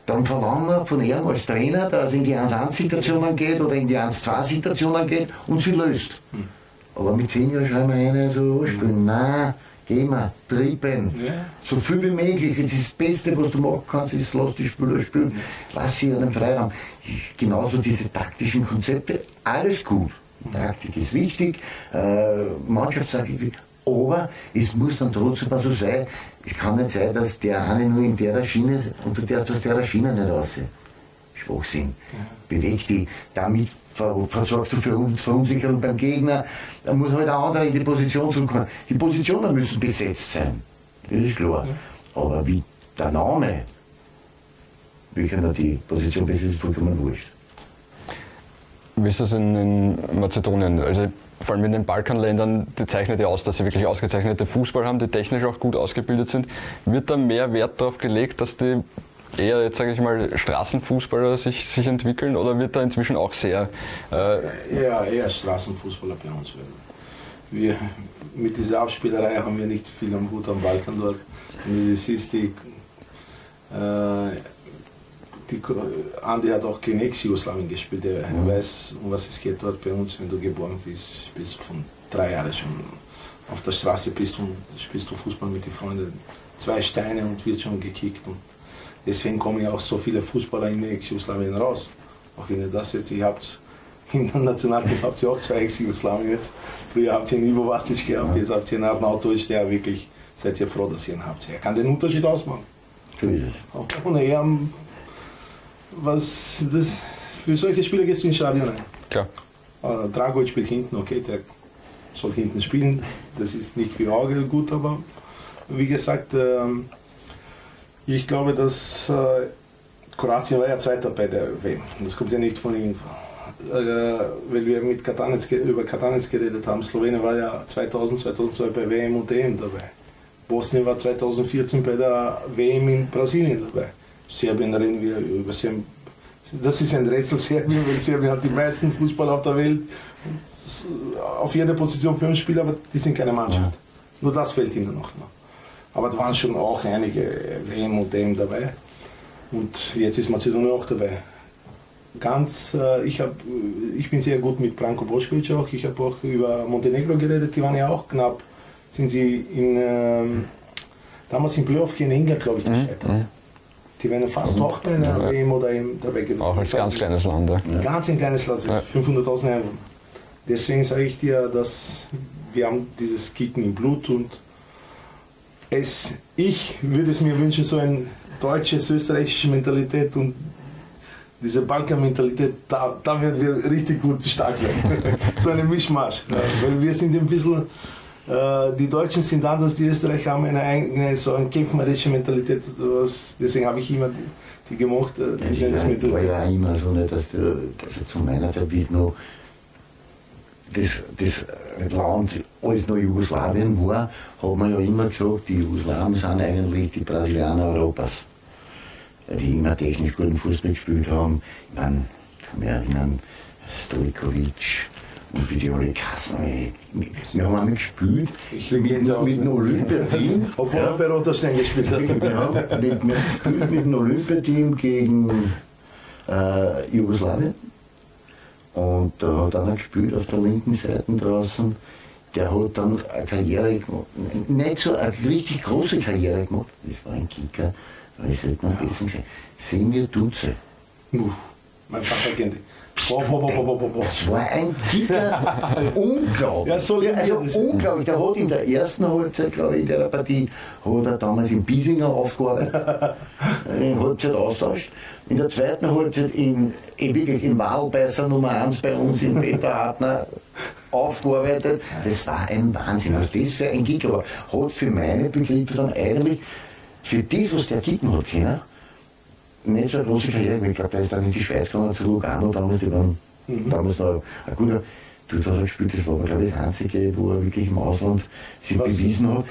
dann verlangen wir von ihm als Trainer, dass er in die 1-1-Situationen geht oder in die 1-2-Situationen geht und sie löst. Hm. Aber mit 10 Jahren schreiben wir eine so spielen. Hm. Nein, geh mal, trieben. Ja. So viel wie möglich. Das ist das Beste, was du machen kannst, ist, lass die Spieler spielen. Lass sie einen Freiraum. Genauso diese taktischen Konzepte, alles gut. Taktik ist wichtig, äh, Mannschaftstaktik aber es muss dann trotzdem so sein, es kann nicht sein, dass der eine nur in der Schiene und der aus der Schiene nicht raus. Schwachsinn. Bewegt die, damit versorgst du für uns Verunsicherung beim Gegner. Da muss halt der andere in die Position zurückkommen. Die Positionen müssen besetzt sein. Das ist klar. Aber wie der Name, welcher noch die Position besetzt, ist vollkommen wurscht. Wie ist das in, in Mazedonien? Also vor allem in den Balkanländern, die zeichnet ja aus, dass sie wirklich ausgezeichnete Fußball haben, die technisch auch gut ausgebildet sind. Wird da mehr Wert darauf gelegt, dass die eher jetzt sage ich mal Straßenfußballer sich, sich entwickeln oder wird da inzwischen auch sehr äh ja, eher Straßenfußballer bei uns werden. Wir, mit dieser Abspielerei haben wir nicht viel am Hut am Balkan dort. Und das ist die, äh, die Andi hat auch gegen Ex-Jugoslawien gespielt, der mhm. weiß, um was es geht dort bei uns, wenn du geboren bist, bist von drei Jahren schon auf der Straße bist und spielst du Fußball mit den Freunden. Zwei Steine und wird schon gekickt. Und deswegen kommen ja auch so viele Fußballer in Ex-Jugoslawien raus. Auch wenn ihr das jetzt, ihr habt in der Nationalteam habt ihr auch zwei Ex-Jugoslawien jetzt. Früher habt ihr einen Ivo Vastic gehabt, jetzt habt ihr einen Arnautovic, der wirklich, seid ihr froh, dass ihr ihn habt. Er kann den Unterschied ausmachen. Auch ohne was das, für solche Spieler gehst du ins Stadion ein. Klar. Uh, Dragovic spielt hinten, okay, der soll hinten spielen. Das ist nicht für Auge gut, aber wie gesagt, ähm, ich glaube, dass äh, Kroatien war ja Zweiter bei der WM. Das kommt ja nicht von ihm. Äh, weil wir mit Katanec, über Katanec geredet haben. Slowenien war ja 2000, 2002 bei WM und EM dabei. Bosnien war 2014 bei der WM in Brasilien dabei. Serbien reden wir über Serbien. Das ist ein Rätsel Serbien, weil Serbien hat die meisten Fußballer auf der Welt. Auf jeder Position fünf Spieler, aber die sind keine Mannschaft. Ja. Nur das fehlt ihnen noch. Aber da waren schon auch einige WM und EM dabei. Und jetzt ist Mazedonien auch dabei. Ganz, äh, ich, hab, ich bin sehr gut mit Branko Bošković auch. Ich habe auch über Montenegro geredet, die waren ja auch knapp. Sind sie in, ähm, damals im Playoff gegen England, glaube ich, gescheitert. Mhm. Die wären fast auch bei einer ja. WM oder EM dabei gewesen. Auch als ganz kleines Land. Ja. Ganz ein kleines Land, ja. 500.000 Einwohner. Deswegen sage ich dir, dass wir haben dieses Kicken im Blut und es, ich würde es mir wünschen, so eine deutsche, österreichische Mentalität und diese Balkan-Mentalität, da, da werden wir richtig gut stark sein. so eine Mischmasch. Ja, weil wir sind ein bisschen, die Deutschen sind anders, die Österreicher haben eine eigene, so eine kämpferische Mentalität. Was, deswegen habe ich immer die, die gemocht. Äh, die ja, das war ja immer so, nicht, dass, du, dass zu meiner Zeit, noch das, das Land alles noch Jugoslawien war, hat man ja immer gesagt, die Jugoslawen sind eigentlich die Brasilianer Europas. Die immer technisch guten Fußball gespielt haben. Ich meine, ich kann mich erinnern, Stojkovic und wie die alle Kassen. Wir haben gespielt ich mit, mit dem Olympiateam. Obwohl er bei Roterstein gespielt hat. Ja, mit, mit, mit dem Olympiateam gegen äh, Jugoslawien. Und da hat einer gespielt auf der linken Seite draußen. Der hat dann eine Karriere gemacht. Nicht so eine richtig große Karriere gemacht. Das war ein Kicker. Aber ich sollte man wissen, Semir Duce. Mein Vater kennt ihn. Das war ein Kicker, unglaublich. Ja, so also unglaublich. Der hat in der ersten Halbzeit, glaube ich, in der Partie, hat er damals in Biesinger aufgearbeitet, in Halbzeit austauscht. In der zweiten Halbzeit in, in wirklich in Wahlbeißer Nummer 1 bei uns in Peter Hartner aufgearbeitet. Das war ein Wahnsinn. Was das für ein Kicker war. Hat für meine Begriffe dann eigentlich, für das, was der kicken hat können, nicht so eine große Karriere. Ich glaube, der ist dann in die Schweiz gegangen, zu Lugano, damals, die waren mhm. damals noch ein guter. Du hast gespielt, das war aber, glaube ich, das Einzige, wo er wirklich im Ausland sich Was bewiesen hat.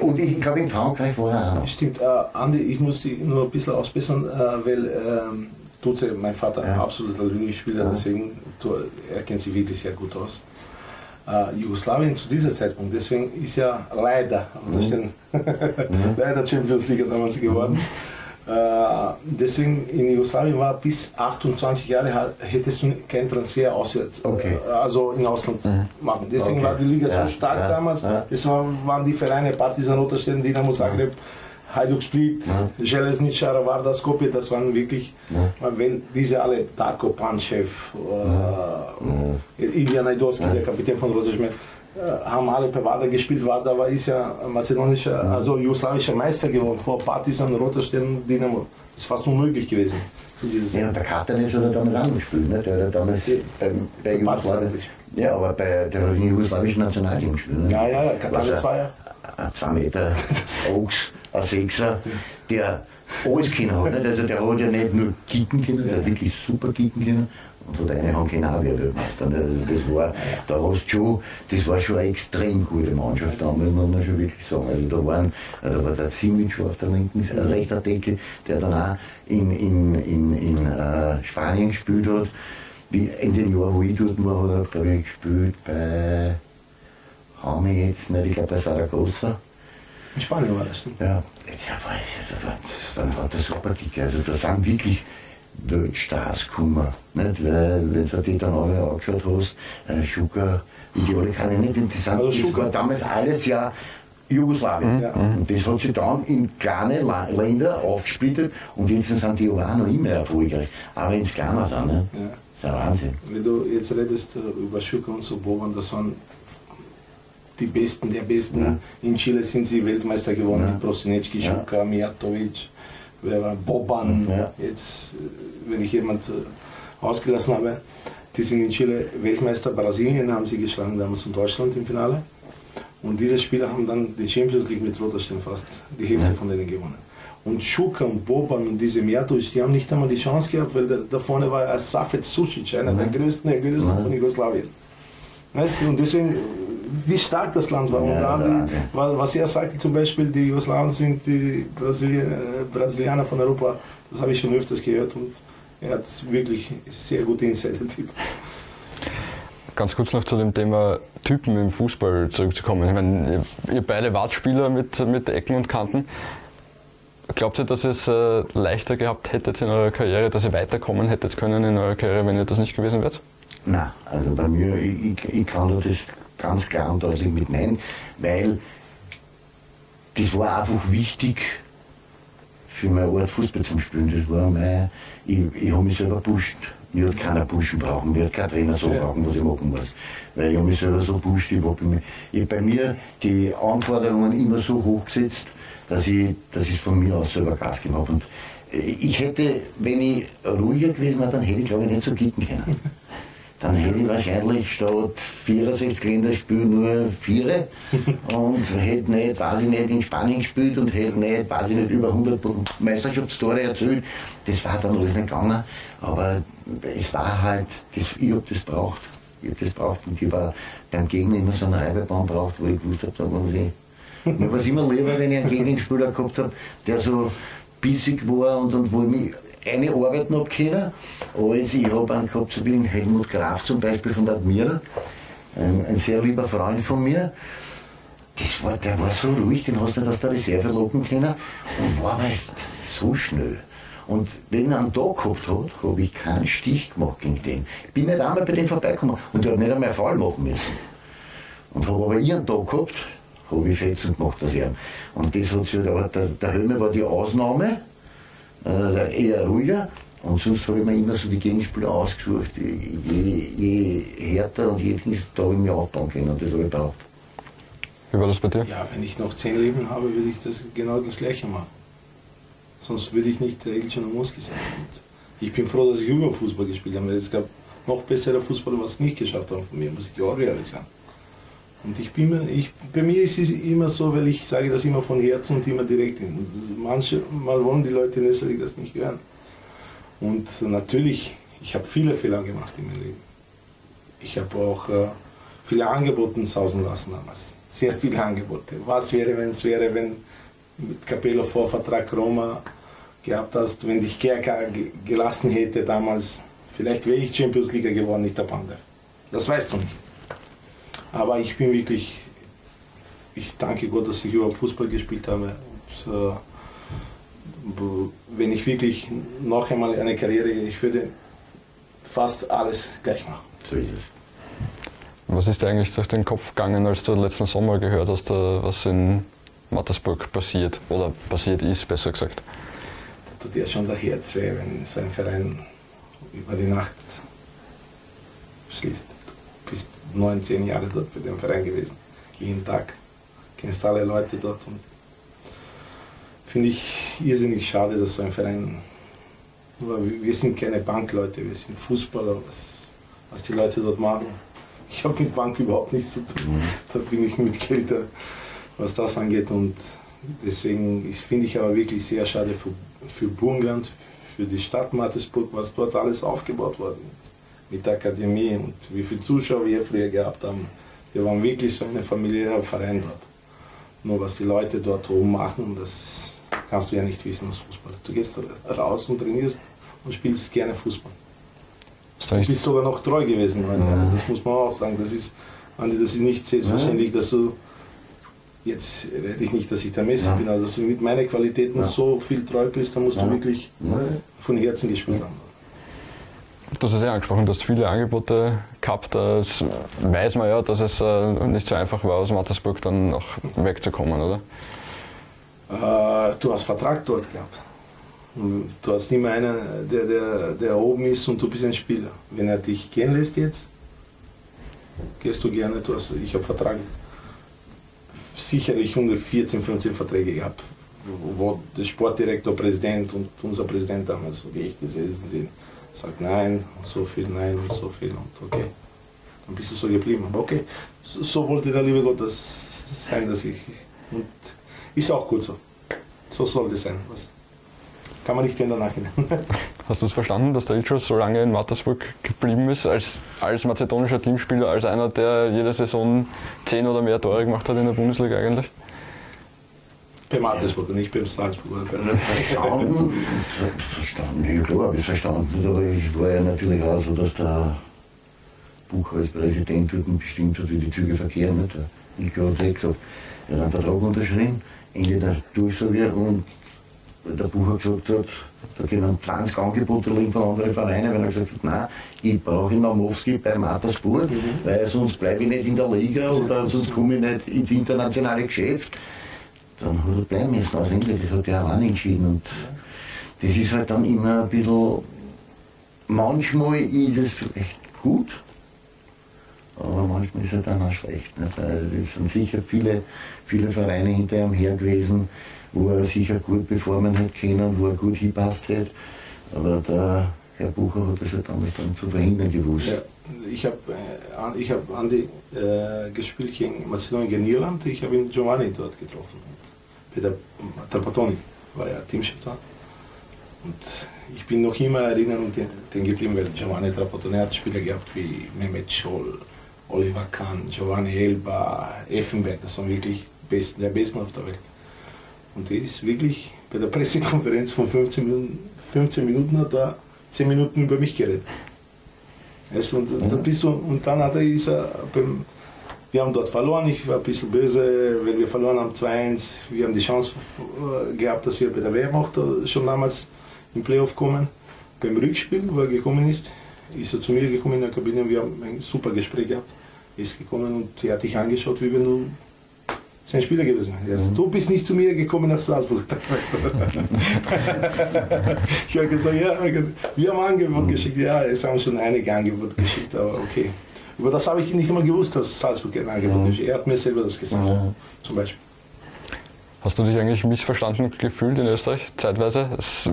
Und ich glaube, in Frankreich war er auch noch. Stimmt, äh, Andi, ich muss dich nur ein bisschen ausbessern, äh, weil ähm, Duce, mein Vater, ja. ein absoluter Lügenspieler, ja. deswegen du, er kennt sich wirklich sehr gut aus. Äh, Jugoslawien zu dieser Zeitpunkt, deswegen ist ja leider, mhm. leider Champions League damals geworden. Mhm. Äh, deswegen in Jugoslawien war bis 28 Jahre hättest du keinen Transfer auswärts, okay. äh, also in Ausland mhm. machen. Deswegen okay. war die Liga ja, so stark ja, damals. Ja. Das waren, die Vereine Partizan Roterstedt, Dinamo Zagreb, Hajduk Split, ja. Železnica, Varda, Skopje, das waren wirklich, wenn diese alle, Darko Panchev, äh, Ilya Najdowski, der Kapitän von äh, haben alle Pevada gespielt, war, da war ist ja mazedonischer, also jugoslawischer Meister geworden vor Partizan, Roter Stern, Dynamo. Das ist fast unmöglich gewesen. Ja, der Katanic hat er dann angespielt, ne? der hat damals beim, bei Jugoslawien, ja, aber bei der jugoslawischen Nationalteam gespielt. Ne? Ja, ja, Katanic war ja. Ein 2 Meter Ochs, ein Sechser, der alles können hat. Nicht? Also der hat ja nicht nur kicken können, der hat wirklich super kicken können. Und hat eine Hand genau wie ein Weltmeister. Also das war, da hast du schon, das war schon eine extrem gute Mannschaft, da muss man schon wirklich sagen. Also da waren, also war der Simic war auf der linken, äh, rechter Decke, der dann auch in, in, in, in äh, Spanien gespielt hat. Wie in den Jahren, wo ich dort war, hat er, glaube ich, gespielt bei, haben wir jetzt nicht, ich glaube bei Saragossa. In Spanien war das. Ne? Ja, das war, das, dann war das super dick. Also da sind wirklich Weltstars gekommen. Nicht? Weil, wenn du die dann alle angeschaut hast, äh, Schuka, die alle kann ich nicht, die sind, Also das war damals alles ja Jugoslawien. Ja. Und das hat sich dann in kleine Länder aufgesplittet und jetzt sind die auch noch immer erfolgreich. Aber es kleiner sind, ne? Ja. Der Wahnsinn. Wenn du jetzt redest äh, über Schuka und so Boban, das waren die Besten der Besten. Ja. In Chile sind sie Weltmeister geworden Ja. Prosinecki. Schuka, Mijatovic, Boban. Ja. Jetzt, äh, wenn ich jemand äh, ausgelassen habe, die sind in Chile Weltmeister. Brasilien haben sie geschlagen damals in Deutschland im Finale. Und diese Spieler haben dann die Champions League mit Roter Stern fast die Hälfte von denen gewonnen. Und Schuka und Boban und diese Mijatovic, die haben nicht einmal die Chance gehabt, weil da, da vorne war Safet Sucic, einer der größten, der größten Ja. von Jugoslawien. Weißt du, und deswegen, wie stark das Land war. Und Ja, dann, wa- was er sagte zum Beispiel, die Jugoslawen sind die Brasili äh, Brasilianer von Europa, das habe ich schon öfters gehört und er hat wirklich sehr gute Insider-Tipp. Ganz kurz noch zu dem Thema Typen im Fußball zurückzukommen. Ich meine, ihr, ihr beide wart Spieler mit, mit Ecken und Kanten. Glaubt ihr, dass ihr es äh, leichter gehabt hättet in eurer Karriere, dass ihr weiterkommen hättet können in eurer Karriere, wenn ihr das nicht gewesen wärt? Nein, also bei mir, ich, ich, ich kann da das ganz klar und deutlich mit Nein, weil das war einfach wichtig für meine Art Fußball zum Spielen. Das war mein, ich, ich habe mich selber pusht. Mir hat keiner pushen brauchen, mir hat kein Trainer so brauchen, was ich machen muss. Weil ich habe mich selber so pusht, ich habe bei, mir- ich hab bei mir die Anforderungen immer so hoch gesetzt, dass ich, dass ich von mir aus selber Gas gegeben habe. Und äh, ich hätte, wenn ich ruhiger gewesen wäre, dann hätte ich glaube ich nicht so kicken können. Dann hätte ich wahrscheinlich statt 64 Länderspielen nur vier und hätte nicht, weiß ich nicht, in Spanien gespielt und hätte nicht, weiß ich nicht, über 100 Meisterschaftstore erzielt. Das war dann alles nicht gegangen. Aber es war halt, das, ich hab das braucht. Ich hab das braucht und ich war beim Gegner immer so eine Reibebahn braucht, wo ich gewusst habe, da muss ich. Mir war es immer lieber, wenn ich einen Gegenspieler gehabt habe, der so bissig war und, und wo ich mich eine arbeiten habe können, als ich habe einen gehabt, so den Helmut Graf zum Beispiel von der Admira, ein, ein sehr lieber Freund von mir. Das war, der war so ruhig, den hast du nicht aus der Reserve locken können und war aber so schnell. Und wenn er einen Tag gehabt hat, habe ich keinen Stich gemacht gegen den. Ich bin nicht einmal bei dem vorbeigekommen und der hat nicht einmal einen Fall machen müssen. Und habe aber ihren Tag gehabt, habe ich Fetzen gemacht aus ihm. Und das hat sich, der, der Helme war die Ausnahme, äh, eher ruhiger. Und sonst habe ich mir immer so die Gegenspieler ausgesucht. Je, je härter und je Dings, da habe ich mich aufbauen können und das habe ich braucht. Wie war das bei dir? Ja, wenn ich noch zehn Leben habe, würde ich das genau das Gleiche machen. Sonst würde ich nicht der Ilcan Moski sein. Und ich bin froh, dass ich über Fußball gespielt habe. weil Es gab noch bessere Fußballer, was nicht geschafft haben von mir, muss ich auch ehrlich sagen. Und ich bin ich, bei mir ist es immer so, weil ich sage das immer von Herzen und immer direkt. Und manche, mal wollen die Leute in Österreich das nicht hören. Und natürlich, ich habe viele Fehler gemacht in meinem Leben. Ich habe auch äh, viele Angebote sausen lassen damals. Sehr viele Angebote. Was wäre, wenn es wäre, wenn mit Capello Vorvertrag Roma gehabt hast, wenn dich Kerka ge- gelassen hätte damals. Vielleicht wäre ich Champions League geworden, nicht der Panda. Das weißt du nicht. Aber ich bin wirklich, ich danke Gott, dass ich überhaupt Fußball gespielt habe. Und, äh, wenn ich wirklich noch einmal eine Karriere, ich würde fast alles gleich machen. Was ist dir eigentlich durch den Kopf gegangen, als du letzten Sommer gehört hast, äh, was in Mattersburg passiert oder passiert ist, besser gesagt? tut dir schon das Herz weh, wenn so ein Verein über die Nacht schließt. Neun, zehn Jahre dort bei dem Verein gewesen. Jeden Tag. Kennst alle Leute dort. Und finde ich irrsinnig schade, dass so ein Verein. Aber wir sind keine Bankleute, wir sind Fußballer, was, was die Leute dort machen. Ich habe mit Bank überhaupt nichts zu tun. Da bin ich mit Geld, was das angeht. Und deswegen finde ich aber wirklich sehr schade für für Burgenland, für die Stadt Mattersburg, was dort alles aufgebaut worden ist. Mit der Akademie und wie viele Zuschauer wir früher gehabt haben. Wir waren wirklich so ein familiärer Verein dort. Nur was die Leute dort oben machen, das kannst du ja nicht wissen als Fußballer. Du gehst raus und trainierst und spielst gerne Fußball. Du bist sogar noch treu gewesen, ja. das muss man auch sagen. Das ist, Andi, das ist nicht selbstverständlich, dass du jetzt rede ich nicht, dass ich der Messi ja. bin, aber dass du mit meinen Qualitäten ja. so viel treu bist, dann musst du wirklich von Herzen gespielt haben. Du hast es ja angesprochen, du hast viele Angebote gehabt. Das weiß man ja, dass es äh, nicht so einfach war, aus Mattersburg dann noch wegzukommen, oder? Äh, du hast Vertrag dort gehabt. Du hast nicht mehr einen, der, der, der oben ist und du bist ein Spieler. Wenn er dich gehen lässt jetzt, gehst du gerne. Du hast, ich habe Vertrag sicherlich 114, 15 Verträge gehabt, wo der Sportdirektor, Präsident und unser Präsident damals, die ich gesessen sind, sagt nein, so viel, nein und so viel und okay. Dann bist du so geblieben. Okay, so, so wollte der liebe Gott das sein, dass ich. Und ist auch gut so. So sollte es sein. Was kann man nicht ändern nachhinein. Hast du es verstanden, dass der Ilcho so lange in Mattersburg geblieben ist, als, als mazedonischer Teamspieler, als einer, der jede Saison zehn oder mehr Tore gemacht hat in der Bundesliga eigentlich? Bei Mattersburg und nicht beim Salzburg. Verstanden, verstanden, ja klar habe ich verstanden, aber es war ja natürlich auch so, dass der Bucher als Präsident dort bestimmt hat, wie die Züge verkehren. Nicht? Der Ilko hat gesagt, er hat einen Vertrag unterschrieben, Ende der Durchsage und der Bucher gesagt hat, da können 20 Angebote liegen von anderen Vereinen, wenn er gesagt hat, nein, ich brauche Namowski bei Mattersburg, mhm. weil sonst bleibe ich nicht in der Liga oder sonst komme ich nicht ins internationale Geschäft. Dann hat er bleiben müssen aus England, das hat er allein entschieden. Und das ist halt dann immer ein bisschen, manchmal ist es vielleicht gut, aber manchmal ist es dann auch schlecht. Es sind sicher viele, viele Vereine hinter ihm her gewesen, wo er sicher gut performen hätte können, wo er gut hinpasst hätte. Aber der Herr Bucher hat das ja damals dann zu verhindern gewusst. Ja, ich habe äh, ich hab Andi äh, gespielt gegen Mazedonien, gegen Irland. Ich habe ihn Giovanni dort getroffen. Der Trapatoni war er Teamchef da. Und ich bin noch immer erinnern und den, geblieben, weil Giovanni Trapatoni hat Spieler gehabt wie Mehmet Scholl, Oliver Kahn, Giovanni Elba, Effenberg. Das waren wirklich besten, der Besten auf der Welt. Und der ist wirklich bei der Pressekonferenz von 15 Minuten, 15 Minuten hat er 10 Minuten über mich geredet. Und, dann bist du, und dann hat er, ist er beim, wir haben dort verloren, ich war ein bisschen böse, weil wir verloren haben 2-1. Wir haben die Chance äh, gehabt, dass wir bei der auch schon damals im Playoff kommen. Beim Rückspiel, wo er gekommen ist, ist er zu mir gekommen in der Kabine und wir haben ein super Gespräch gehabt. Er ist gekommen und er hat dich angeschaut, wie wenn du sein Spieler gewesen. Ja, mhm. Du bist nicht zu mir gekommen nach Salzburg. ich habe gesagt, ja, wir haben Angebot geschickt. Ja, es haben schon einige Angebote geschickt, aber okay. Aber das habe ich nicht immer gewusst, dass Salzburg ein Angebot mhm. ist. Er hat mir selber das gesagt, mhm. zum Beispiel. Hast du dich eigentlich missverstanden gefühlt in Österreich zeitweise? Es,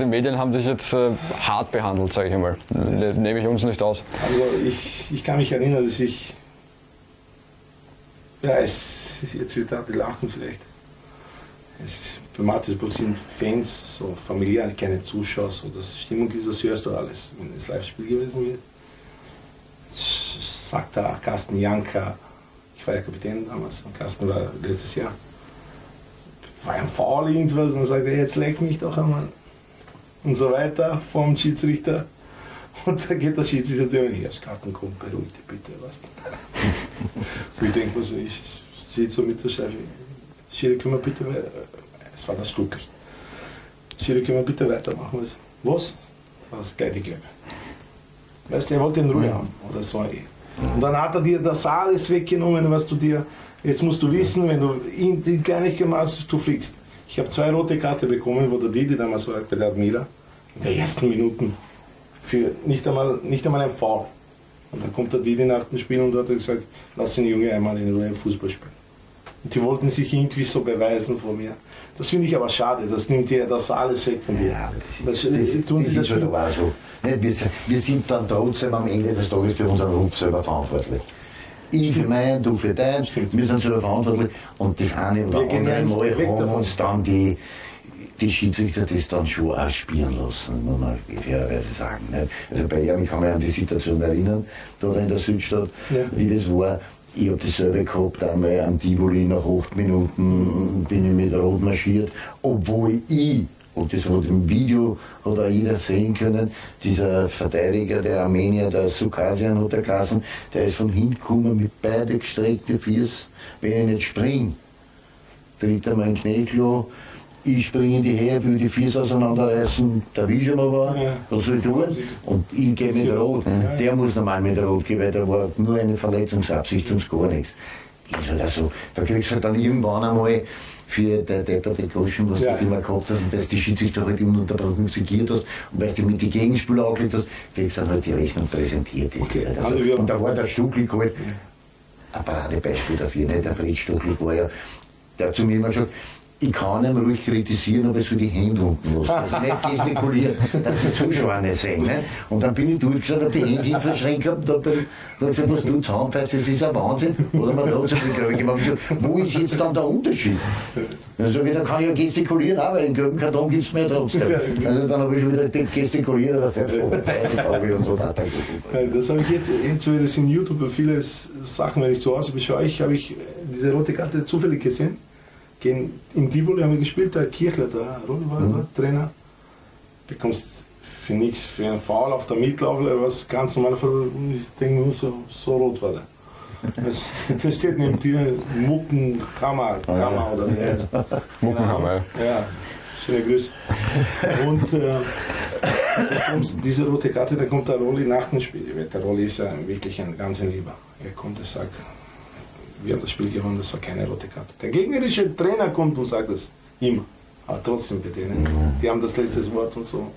die Medien haben dich jetzt äh, hart behandelt, sage ich einmal. Ne, nehme ich uns nicht aus. Also ich, ich kann mich erinnern, dass ich ja, es jetzt wird er lachen vielleicht. Es ist, bei Mattersburg sind Fans, so familiär, keine Zuschauer, so das Stimmung ist, das hörst du alles, wenn es Live-Spiel gewesen wird. Sagt da Carsten Janka, ich war ja Kapitän damals, und Carsten war letztes Jahr, war ein Foul irgendwas und sagt jetzt leck mich doch einmal. Und so weiter vom Schiedsrichter. Und da geht der Schiedsrichter mir, Herr Skatten, komm, beruhig dich bitte. Was? ich denke mir so, ich, steht so mit der Chefin. Schiri, können wir bitte, es war das Stück. Schiri, können wir bitte weitermachen? Was? Das gleiche Gelbe. Weißt du, er wollte in Ruhe haben oder so. Und dann hat er dir das alles weggenommen, was du dir. Jetzt musst du wissen, wenn du in die Kleinigkeit machst, du fliegst. Ich habe zwei rote Karte bekommen, wo der Didi damals war bei der Admira, in den ersten Minuten. Für nicht einmal, nicht einmal ein Foul. Und dann kommt der Didi nach dem Spiel und hat gesagt, lass den Junge einmal in Ruhe Fußball spielen. Und die wollten sich irgendwie so beweisen vor mir. Das finde ich aber schade, das nimmt dir das alles weg von dir. Ja, das, das, das, tun das, das ist auch so. Wir, wir sind dann trotzdem am Ende des Tages für unseren Ruf selber verantwortlich. Ich für meinen, du für deinen, wir sind selber verantwortlich und das eine oder andere Mal haben uns dann die die Schiedsrichter das dann schon auch spielen lassen, muss man fairerweise sagen. Nicht? Also bei ihm, ich kann mich an die Situation erinnern, da in der Südstadt, Ja. wie das war. Ich habe dasselbe gehabt, einmal am Tivoli nach acht Minuten bin ich mit Rot marschiert, obwohl ich, und das hat im Video, hat auch jeder sehen können, dieser Verteidiger der Armenier, der Sukasian hat er geheißen, der ist von hinten gekommen mit beide gestreckten Füßen, wenn ich nicht springe tritt er mein Knäklo, ich springe in die Höhe, will die Füße auseinanderreißen, der wie schon mal war, Ja. was soll ich tun? Und ich gehe mit Rot. Der muss normal mit Rot gehen, weil da war nur eine Verletzungsabsicht und gar nichts. Ist halt auch so. Da kriegst du halt dann irgendwann einmal für der depperte Groschen, was Ja. du immer gehabt hast, und weil du die Schiedsrichter halt ununterbrochen segiert hast und weil du mit die Gegenspieler angelegt hast, kriegst du dann halt die Rechnung präsentiert. Okay. Also, Also und da war der Stuckel halt ein Paradebeispiel dafür. Nicht? Der Fred Stuckel war ja, der hat zu mir immer gesagt, ich kann ihn ruhig kritisieren, aber es soll die Hände unten lassen. Also nicht gestikulieren, dass die Zuschauer nicht sehen. Nicht? Und dann bin ich durchgeschaut, habe die Hände verschränkt gehabt, da bin ich gesagt, was du Zahnpfeife, das ist ein Wahnsinn. Oder man hat so viel Graue gemacht. Wo ist jetzt dann der Unterschied? Ich, dann kann ich ja gestikulieren, aber einen gelben Karton gibt es mir trotzdem. Also dann habe ich schon wieder gestikuliert, aber habe und so. Da, da, Das habe ich jetzt, jetzt wird es in YouTube viele Sachen, wenn ich zu Hause beschaue, ich habe ich diese rote Karte zufällig gesehen. Gegen, in Tivoli haben wir gespielt, der Kirchler, der Rolli war der Trainer. Bekommst für nichts, für einen Foul auf der Mitlaufler, was ganz normal, ich denke nur, so, so rot war der. Das, das steht neben dir Muckenkammer, Kammer oder wie heißt. Muckenhammer, ja. Ja, schöne Grüße. Und äh, diese rote Karte, da kommt der Rolli nach dem Spiel. Der Rolli ist ja wirklich ein ganz Lieber. Er kommt und sagt, wir haben das Spiel gewonnen, das war keine rote Karte. Der gegnerische Trainer kommt und sagt das immer. Aber trotzdem bitte. Ne? Die haben das letzte Wort und so.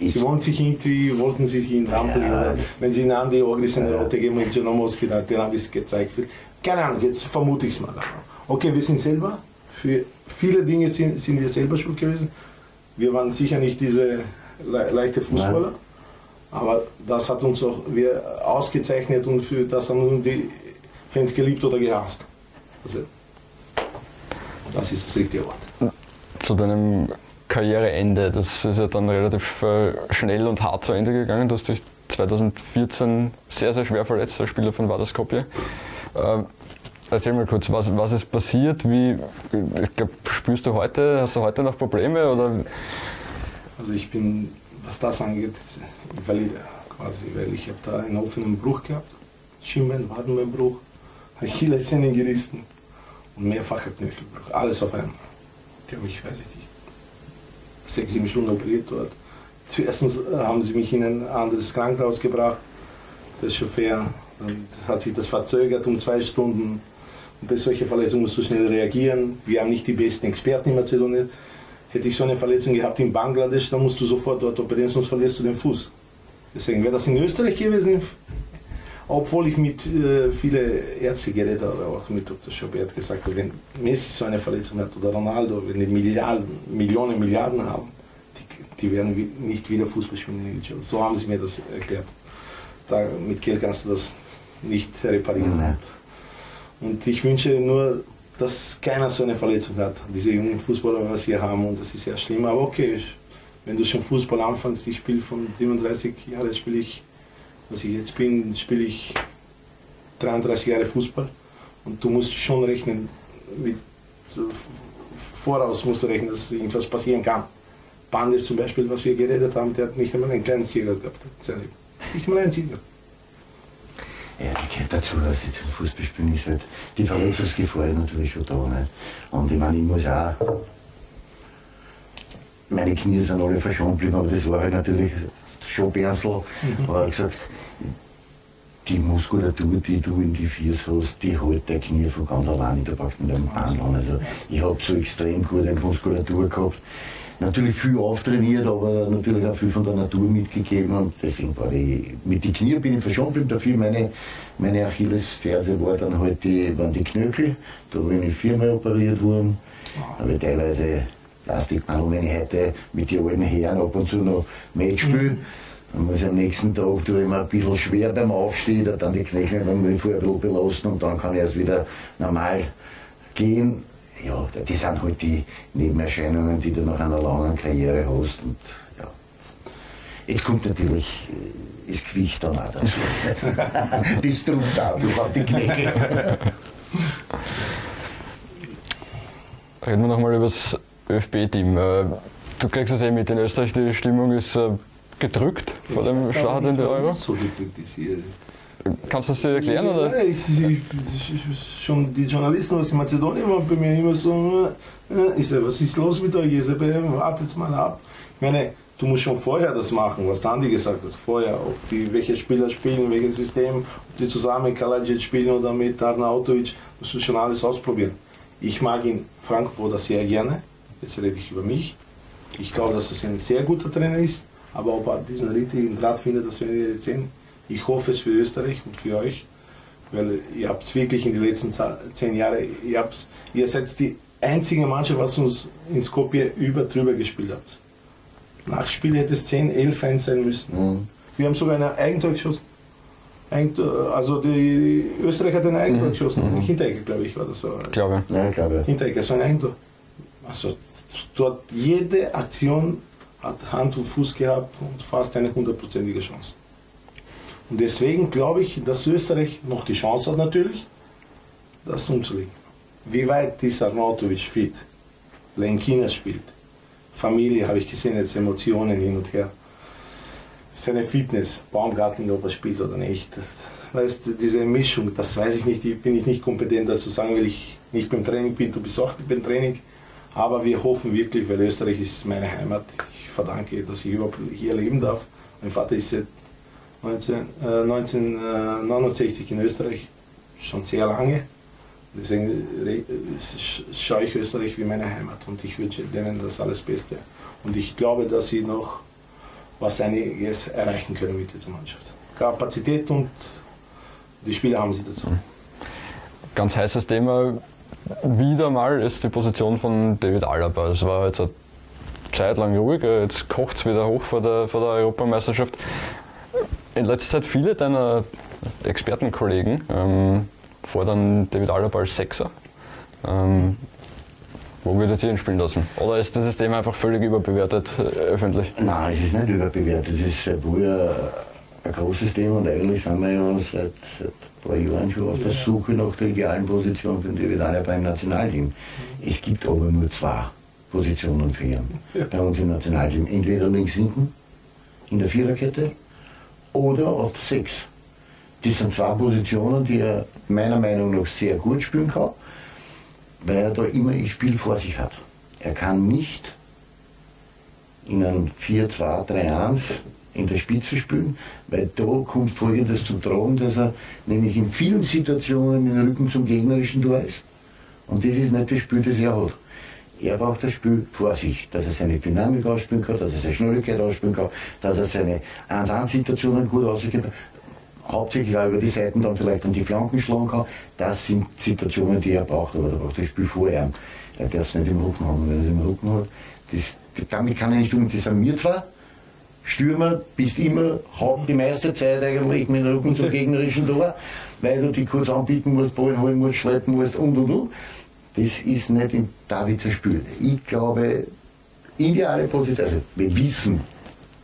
Sie wollen sich irgendwie, wollten sich in Rampel, oder wenn sie in Andi Ogris eine rote geben und Jonomoski, dann habe ich es gezeigt. Keine Ahnung, jetzt vermute ich es mal. Okay, wir sind selber, für viele Dinge sind, sind wir selber schuld gewesen. Wir waren sicher nicht diese le leichte Fußballer, aber das hat uns auch wir ausgezeichnet und für das haben uns die Fans geliebt oder gehasst. Also, das ist das richtige Wort. Zu deinem Karriereende, das ist ja dann relativ äh, schnell und hart zu Ende gegangen. Du hast dich 2014 sehr, sehr schwer verletzt als Spieler von Vardar Skopje. Ähm, erzähl mal kurz, was, was ist passiert? Wie, ich glaub, spürst du heute, hast du heute noch Probleme? Oder? Also ich bin, was das angeht, invalide quasi, weil ich habe da einen offenen Bruch gehabt, Schienbein, Wadenbeinbruch, Achillessehne gerissen und mehrfacher Knöchelbruch, alles auf einmal. Die haben mich, weiß ich nicht, sechs, sieben Stunden operiert dort. Zuerst haben sie mich in ein anderes Krankenhaus gebracht, der Chauffeur, dann hat sich das verzögert um zwei Stunden. Und bei solchen Verletzungen musst du schnell reagieren. Wir haben nicht die besten Experten in Mazedonien. Hätte ich so eine Verletzung gehabt in Bangladesch, dann musst du sofort dort operieren, sonst verlierst du den Fuß. Deswegen wäre das in Österreich gewesen, obwohl ich mit äh, vielen Ärzten geredet habe, auch mit Dr. Schobert gesagt habe, wenn Messi so eine Verletzung hat oder Ronaldo, wenn die Milliarden, Millionen, Milliarden haben, die, die werden nicht wieder Fußball spielen. So haben sie mir das erklärt. Da, mit Geld kannst du das nicht reparieren. Und ich wünsche nur, dass keiner so eine Verletzung hat. Diese jungen Fußballer, was wir haben, und das ist ja schlimm. Aber okay, wenn du schon Fußball anfängst, ich spiele von 37 Jahren, spiele ich, was ich jetzt bin, spiele ich 33 Jahre Fußball. Und du musst schon rechnen, mit, voraus musst du rechnen, dass irgendwas passieren kann. Bandisch zum Beispiel, was wir geredet haben, der hat nicht einmal einen kleinen Ziegel gehabt. Nicht einmal einen Ziegel. Ja, die gehört dazu, dass jetzt ein Fußball spielen ist halt, die Verletzungsgefahr ist natürlich schon da. Nicht? Und ich meine, ich muss auch, meine Knie sind alle verschont geblieben, aber das war halt natürlich schon Bernsel, aber er hat gesagt, die Muskulatur, die du in die Füße hast, die hält dein Knie von ganz alleine, da brauchst du nicht einen Behandeln. Also ich habe so extrem gute Muskulatur gehabt. Natürlich viel auftrainiert, aber natürlich auch viel von der Natur mitgegeben. Und deswegen war ich, mit den Knie bin ich verschont dafür meine, meine Achillesferse war dann halt die, waren die Knöchel, da bin ich viermal operiert worden, habe teilweise Plastikbahn, wenn ich heute mit den alten Herren ab und zu noch Match spiele. Dann muss ich am nächsten Tag tue ich mir ein bisschen schwer beim Aufstehen, da dann die Knöchel dann ich vorher ein bisschen belasten und dann kann ich erst wieder normal gehen. ja, das sind halt die Nebenerscheinungen, die du nach einer langen Karriere hast. Und, ja. Jetzt kommt natürlich äh, das Gewicht dann auch dazu. das drückt auch durch auf die Knie. Reden wir nochmal über das ÖFB-Team. Äh, Du kriegst es eh mit, in Österreich die Stimmung ist äh, gedrückt vor dem Start in die Euro. So gedrückt ist hier. Kannst du das dir erklären? Oder? Ja, ich, ich, ich, schon die Journalisten aus Mazedonien waren bei mir immer so, äh, ich sage, was ist los mit euch? Ich sage, wartet mal ab. Ich meine, du musst schon vorher das machen, was der Andi gesagt hat, vorher, ob die, welche Spieler spielen, welches System, ob die zusammen mit Kalajic spielen oder mit Arnautovic, musst du schon alles ausprobieren. Ich mag ihn Frankfurt sehr gerne, jetzt rede ich über mich. Ich glaube, dass er ein sehr guter Trainer ist, aber ob er diesen richtigen Grad findet, das werden wir jetzt sehen. Ich hoffe es für Österreich und für euch, weil ihr habt es wirklich in den letzten zehn Jahren, ihr, habt, ihr seid die einzige Mannschaft, was uns in Skopje über drüber gespielt hat. Nach Spiel hätte es 10, 11 Fans sein müssen. Mhm. Wir haben sogar ein Eigentor geschossen. Also die Österreich hat ein Eigentor mhm. geschossen. Mhm. Hinterecke, glaube ich, war das so. Glaube. Ja, glaube. Hinterecke, so ein Eigentor. Also dort jede Aktion hat Hand und Fuß gehabt und fast eine hundertprozentige Chance. Und deswegen glaube ich, dass Österreich noch die Chance hat natürlich, das umzulegen. Wie weit ist Arnautovic fit? Lenkina spielt. Familie habe ich gesehen, jetzt Emotionen hin und her. Seine Fitness, Baumgarten, ob er spielt oder nicht. Weißt, diese Mischung, das weiß ich nicht, bin ich nicht kompetent, das zu sagen, weil ich nicht beim Training bin, du bist auch beim Training. Aber wir hoffen wirklich, weil Österreich ist meine Heimat. Verdanke, dass ich überhaupt hier leben darf. Mein Vater ist seit 19, äh, 1969 in Österreich, schon sehr lange. Deswegen schaue ich Österreich wie meine Heimat und ich wünsche denen das alles Beste. Und ich glaube, dass sie noch was einiges erreichen können mit dieser Mannschaft. Kapazität und die Spieler haben sie dazu. Ganz heißes Thema wieder mal ist die Position von David Alaba. Es war jetzt Zeit lang ruhig, jetzt kocht es wieder hoch vor der, vor der Europameisterschaft. In letzter Zeit viele deiner Expertenkollegen ähm, fordern David Alaba als Sechser. Ähm, wo würdet ihr ihn spielen lassen? Oder ist dieses Thema einfach völlig überbewertet äh, öffentlich? Nein, es ist nicht überbewertet. Es ist woher ein großes Thema und eigentlich sind wir ja seit, seit ein paar Jahren schon auf der Suche nach der idealen Position für den David Alaba beim Nationalteam. Es gibt aber nur zwei Positionen für ihn bei uns im Nationalteam. Entweder links hinten in der Viererkette oder auf der Sechs. Das sind zwei Positionen, die er meiner Meinung nach sehr gut spielen kann, weil er da immer das Spiel vor sich hat. Er kann nicht in einem 4-2-3-1 in der Spitze spielen, weil da kommt folgendes zu tragen, dass er nämlich in vielen Situationen mit dem Rücken zum gegnerischen Tor ist. Und das ist nicht das Spiel, das er hat. Er braucht das Spiel vor sich, dass er seine Dynamik ausspielen kann, dass er seine Schnelligkeit ausspielen kann, dass er seine 1-1-Situationen gut ausspielen kann. Hauptsächlich auch über die Seiten dann vielleicht an die Flanken schlagen kann. Das sind Situationen, die er braucht, aber er braucht das Spiel vorher. Er darf es nicht im Rücken haben. Wenn er es im Rücken hat, das, damit kann er nicht umgehen. Das sind wir zwar, Stürmer bist immer, haben die meiste Zeit eigentlich mit dem Rücken zum gegnerischen Tor, weil du die kurz anbieten musst, Ball holen musst, schleppen musst und und und. Das ist nicht in Davids Spiel. Ich glaube, ideale Position, also wir wissen,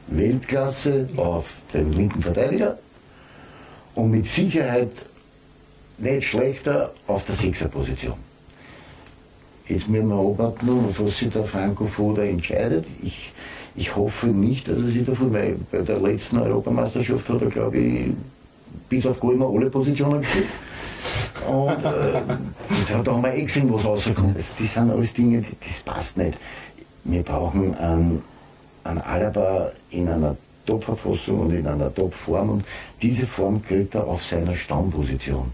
Weltklasse auf den linken Verteidiger und mit Sicherheit nicht schlechter auf der Sechserposition. Jetzt müssen wir abwarten, was sich der Franco Foda entscheidet. Ich ich hoffe nicht, dass er sich davon, weil bei der letzten Europameisterschaft hat er, glaube ich, bis auf Goal alle Positionen gespielt. Und äh, jetzt hat auch mal eh gesehen, was rauskommt. Das, das sind alles Dinge, das passt nicht. Wir brauchen einen, einen Alaba in einer Top-Verfassung und in einer Top-Form und diese Form kriegt er auf seiner Stammposition.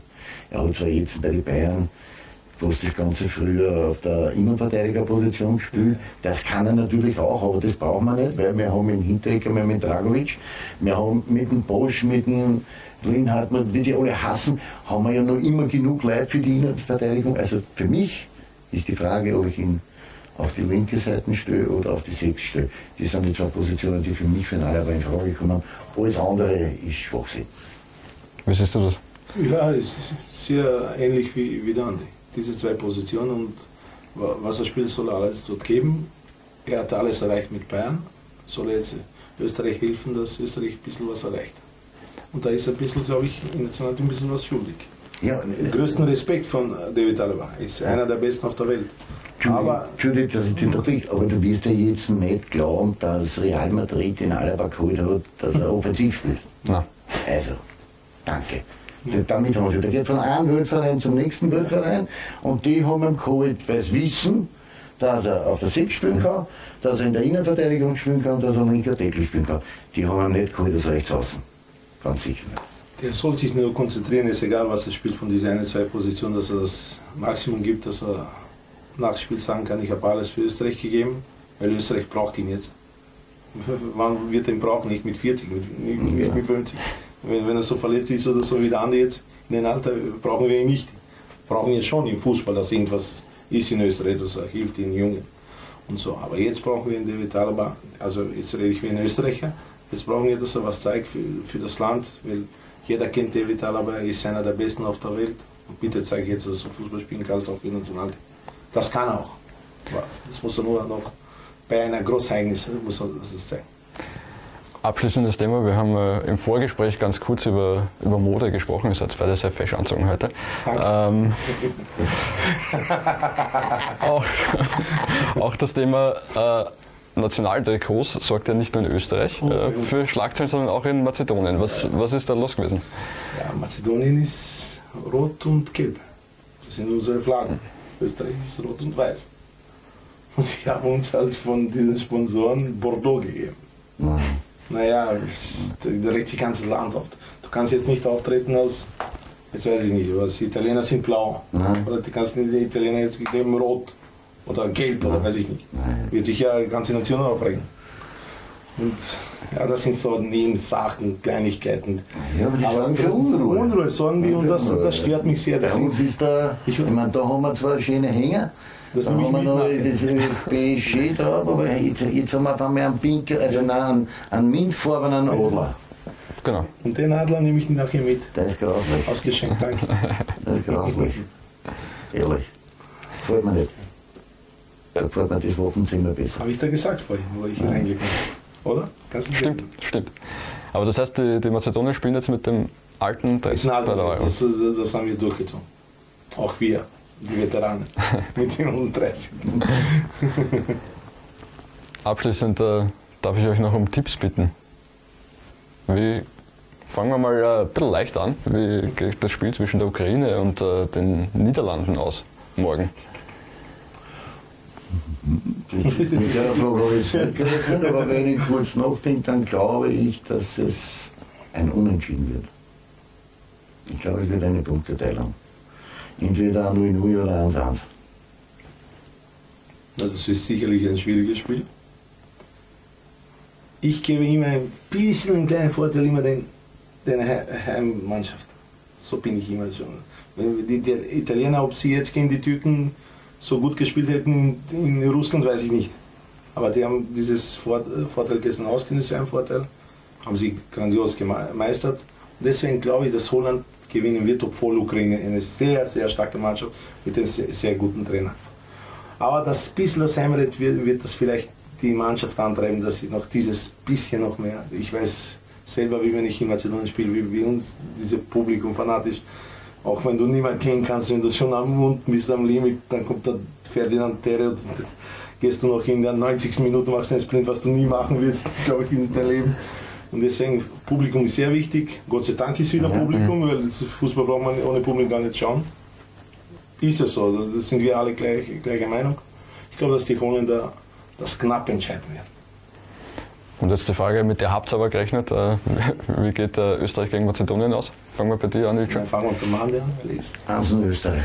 Er hat zwar jetzt bei den Bayern Du hast das Ganze früher auf der Innenverteidigerposition gespielt. Das kann er natürlich auch, aber das brauchen wir nicht, weil wir haben im Hinterecker, haben den Dragovic, wir haben mit dem Bosch, mit dem Linhardt, wie die alle hassen, haben wir ja noch immer genug Leute für die Innenverteidigung. Also für mich ist die Frage, ob ich ihn auf die linke Seite stelle oder auf die Sechs stelle. Das sind die zwei Positionen, die für mich für Alaba in Frage kommen. Alles andere ist Schwachsinn. Wie siehst du das? Ja, es ist sehr ähnlich wie, wie der Andi diese zwei Positionen und wa- was er spielt, soll er alles dort geben. Er hat alles erreicht mit Bayern, soll er jetzt Österreich helfen, dass Österreich ein bisschen was erreicht. Und da ist er ein bisschen, glaube ich, im Nationalteam ein bisschen was schuldig. Ja, Den größten Respekt von äh, David Alaba. Ist einer der besten auf der Welt. Aber Entschuldigung, dass ich dich unterbreche, aber du wirst ja jetzt nicht glauben, dass Real Madrid den Alaba geholt hat, dass er offensiv spielt. Nein. Also, danke. Damit haben sie, der geht von einem Weltverein zum nächsten Weltverein und die haben ihn geholt, weil sie wissen, dass er auf der Sechs spielen kann, dass er in der Innenverteidigung spielen kann, dass er linker Deckel spielen kann. Die haben ihn nicht geholt als Rechtsaußen. Ganz sicher nicht. der soll sich nur konzentrieren, ist egal, was er spielt von dieser eine, zwei Positionen, dass er das Maximum gibt, dass er nach dem Spiel sagen kann, ich habe alles für Österreich gegeben, weil Österreich braucht ihn jetzt. Wann wird er ihn brauchen? Nicht mit 40, mit, nicht, nicht mit 50. Wenn, wenn er so verletzt ist oder so wie der Andi jetzt, in dem Alter brauchen wir ihn nicht. Brauchen wir schon im Fußball, dass irgendwas ist in Österreich, dass er hilft den Jungen und so. Aber jetzt brauchen wir in David Alaba, also jetzt rede ich wie ein Österreicher, jetzt brauchen wir, dass er was zeigt für, für das Land, weil jeder kennt David Alaba, er ist einer der Besten auf der Welt. Und bitte zeig jetzt, dass du Fußball spielen kannst, auch für Nationalteam. Das kann er auch. Aber das muss er nur noch bei einer Großereignis muss er das zeigen. Abschließendes Thema, wir haben äh, im Vorgespräch ganz kurz über, über Mode gesprochen, ihr seid beide sehr fesch anzogen heute. Ähm, auch, auch das Thema äh, Nationaltrikots sorgt ja nicht nur in Österreich äh, für Schlagzeilen, sondern auch in Mazedonien. Was, was ist da los gewesen? Ja, Mazedonien ist rot und gelb. Das sind unsere Flaggen. Österreich ist rot und weiß. Und sie haben uns halt von diesen Sponsoren Bordeaux gegeben. Naja, es- da regt sich ganze Land auf. Du kannst jetzt nicht auftreten als, jetzt weiß ich nicht, was die Italiener sind blau. Oder du kannst die Italiener jetzt gegeben rot oder gelb oder weiß ich nicht. Wird sich ja die ganze Nation aufregen. Und ja, das sind so Nebensachen, Kleinigkeiten. Ja, aber die sorgen für Unruhe. Unruhe sorgen die und das, das stört mich sehr. Bei Deswegen- uns ist da, ich, meine, da haben wir zwar schöne Hänger, Das da haben wir noch das PSG drauf, aber jetzt, jetzt haben wir auf einmal einen pinken, also nein, einen, einen mintfarbenen Adler. Genau. Und den Adler nehme ich nachher mit. Der ist grauslich. Ausgeschenkt, danke. Das ist grauslich. Ehrlich. Gefällt mir nicht. Da gefällt mir das Wapenzimmer besser. Habe ich da gesagt vorhin, wo ich reingekommen bin. Oder? Kannst du Stimmt, stimmt. Aber das heißt, die, die Mazedonier spielen jetzt mit dem alten Dress Na, bei der Euro. das, das, das haben wir durchgezogen. Auch wir, die Veteranen, mit den 130. Abschließend äh, darf ich euch noch um Tipps bitten. Wie, fangen wir mal äh, ein bisschen leicht an. Wie geht das Spiel zwischen der Ukraine und äh, den Niederlanden aus morgen? Jetzt nicht gerechnet, aber wenn ich kurz nachdenke, dann glaube ich, dass es ein Unentschieden wird. Ich glaube, es wird eine Punkteteilung. Entweder 0-0 oder 1-1. Na, das ist sicherlich ein schwieriges Spiel. Ich gebe immer ein bisschen einen kleinen Vorteil immer den, den He- Heimmannschaft. So bin ich immer schon. Wenn die, die Italiener, ob sie jetzt gegen die Türken so gut gespielt hätten in, Russland, weiß ich nicht. Aber die haben dieses Vor Vorteil gestern ausgenutzt, einen Vorteil. Haben sie grandios gemeistert. Deswegen glaube ich, dass Holland gewinnen wird, obwohl Ukraine eine sehr, sehr starke Mannschaft mit einem sehr, sehr guten Trainer. Aber das bisschen das Heimrecht wird, wird das vielleicht die Mannschaft antreiben, dass sie noch dieses bisschen noch mehr. Ich weiß selber, wie wenn ich in Mazedonien spiele, wie, wie uns dieses Publikum fanatisch. Auch wenn du niemand gehen kannst, wenn du schon am Mund bist, am Limit, dann kommt der Ferdinand Terre und gehst du noch in der 90. Minute, machst einen Sprint, was du nie machen willst, glaube ich, in deinem Leben. Und deswegen, Publikum ist sehr wichtig. Gott sei Dank ist wieder Publikum, weil Fußball braucht man ohne Publikum gar nicht schauen. Ist es so, da sind wir alle gleich, gleicher Meinung. Ich glaube, dass die Holländer das knapp entscheiden werden. Und jetzt die Frage, mit der habt ihr aber gerechnet, äh, wie geht äh, Österreich gegen Mazedonien aus? Fangen wir bei dir an, Ilja. Dann fangen wir beim Andi an. Lies. Eins in Österreich.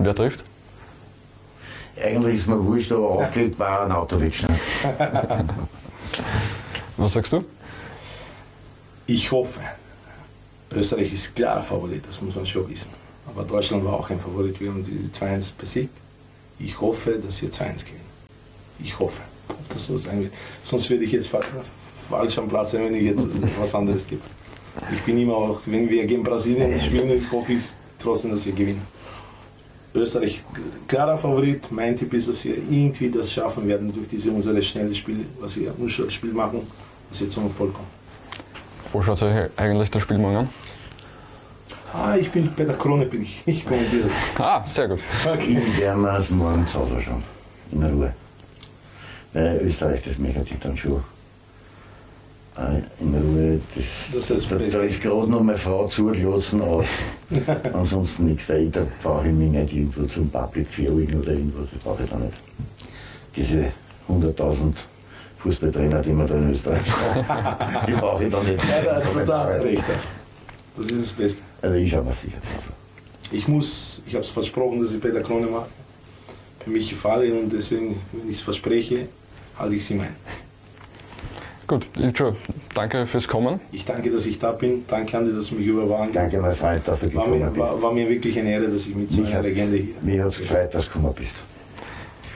Wer trifft? Eigentlich ist mir wurscht, aber aufgelegt war ein Autowitsch. Ne? Was sagst du? Ich hoffe, Österreich ist klarer Favorit, das muss man schon wissen. Aber Deutschland war auch ein Favorit, wir haben die 2-1 besiegt. Ich hoffe, dass wir 2-1 gewinnen. Ich hoffe. Das so sein. Sonst würde ich jetzt fa falsch am Platz sein, wenn ich jetzt was anderes gebe. Ich bin immer auch, wenn wir gegen Brasilien spielen, hoffe ich trotzdem, dass wir gewinnen. Österreich klarer Favorit. Mein Tipp ist, dass wir irgendwie das schaffen werden durch diese unsere schnelle Spiel, was wir unser Spiel machen, dass wir zum Erfolg kommen. Wo schaut euch eigentlich das Spiel morgen an? Ah, ich bin bei der Krone bin ich. Ich kommentiere das. Ah, sehr gut. Okay. Ich es morgen zu Hause schauen. In Ruhe. Weil Österreich, das möchte ich dann schon. äh, In Ruhe. Das, Das da, da ist gerade noch meine Frau zugelassen, aber ansonsten nichts. Ich, da brauche ich mich nicht irgendwo zum Public Viewing oder irgendwas. Das brauche ich da nicht. Diese 100.000 Fußballtrainer, die man da in Österreich braucht, die brauche ich da nicht. Ja, da, da, da hat er recht. Das ist das Beste. Also ich schaue mir sicher Hause. Ich muss, ich habe es versprochen, dass ich bei der Krone mache. Für mich gefalle und deswegen, wenn ich es verspreche, halte ich sie mein. Gut, Ilcho, danke fürs Kommen. Ich danke, dass ich da bin. Danke, Andi, dass du mich überwahren Danke, mein Freund, dass du war gekommen mir, bist. war, war mir wirklich eine Ehre, dass ich mit so Mich einer Legende hier. Mir hat es gefreut, dass du gekommen bist.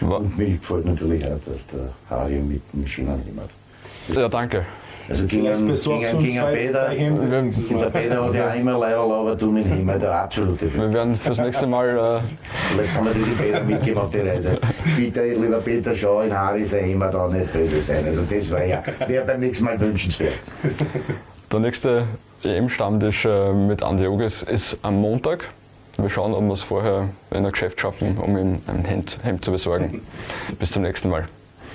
Wa- Und mir gefällt natürlich auch, dass der Harry mit dem Schienen gemacht Ja, danke. Also gegen, besorgst gegen, gegen Peter, der. Peter hat ja auch immer Leiberl, aber du mit ihm, der absolute Wir werden fürs nächste Mal äh, Vielleicht kann man diese Peter mitgeben auf die Reise. Bitte, lieber Peter, schau in Harry sein immer da nicht böse sein. Also das wäre ja, wäre beim nächsten Mal wünschenswert. Der nächste EM-Stammtisch äh, mit Andi Ogis ist am Montag. Wir schauen, ob wir es vorher in ein Geschäft schaffen, um ihm ein Hemd, Hemd zu besorgen. Bis zum nächsten Mal.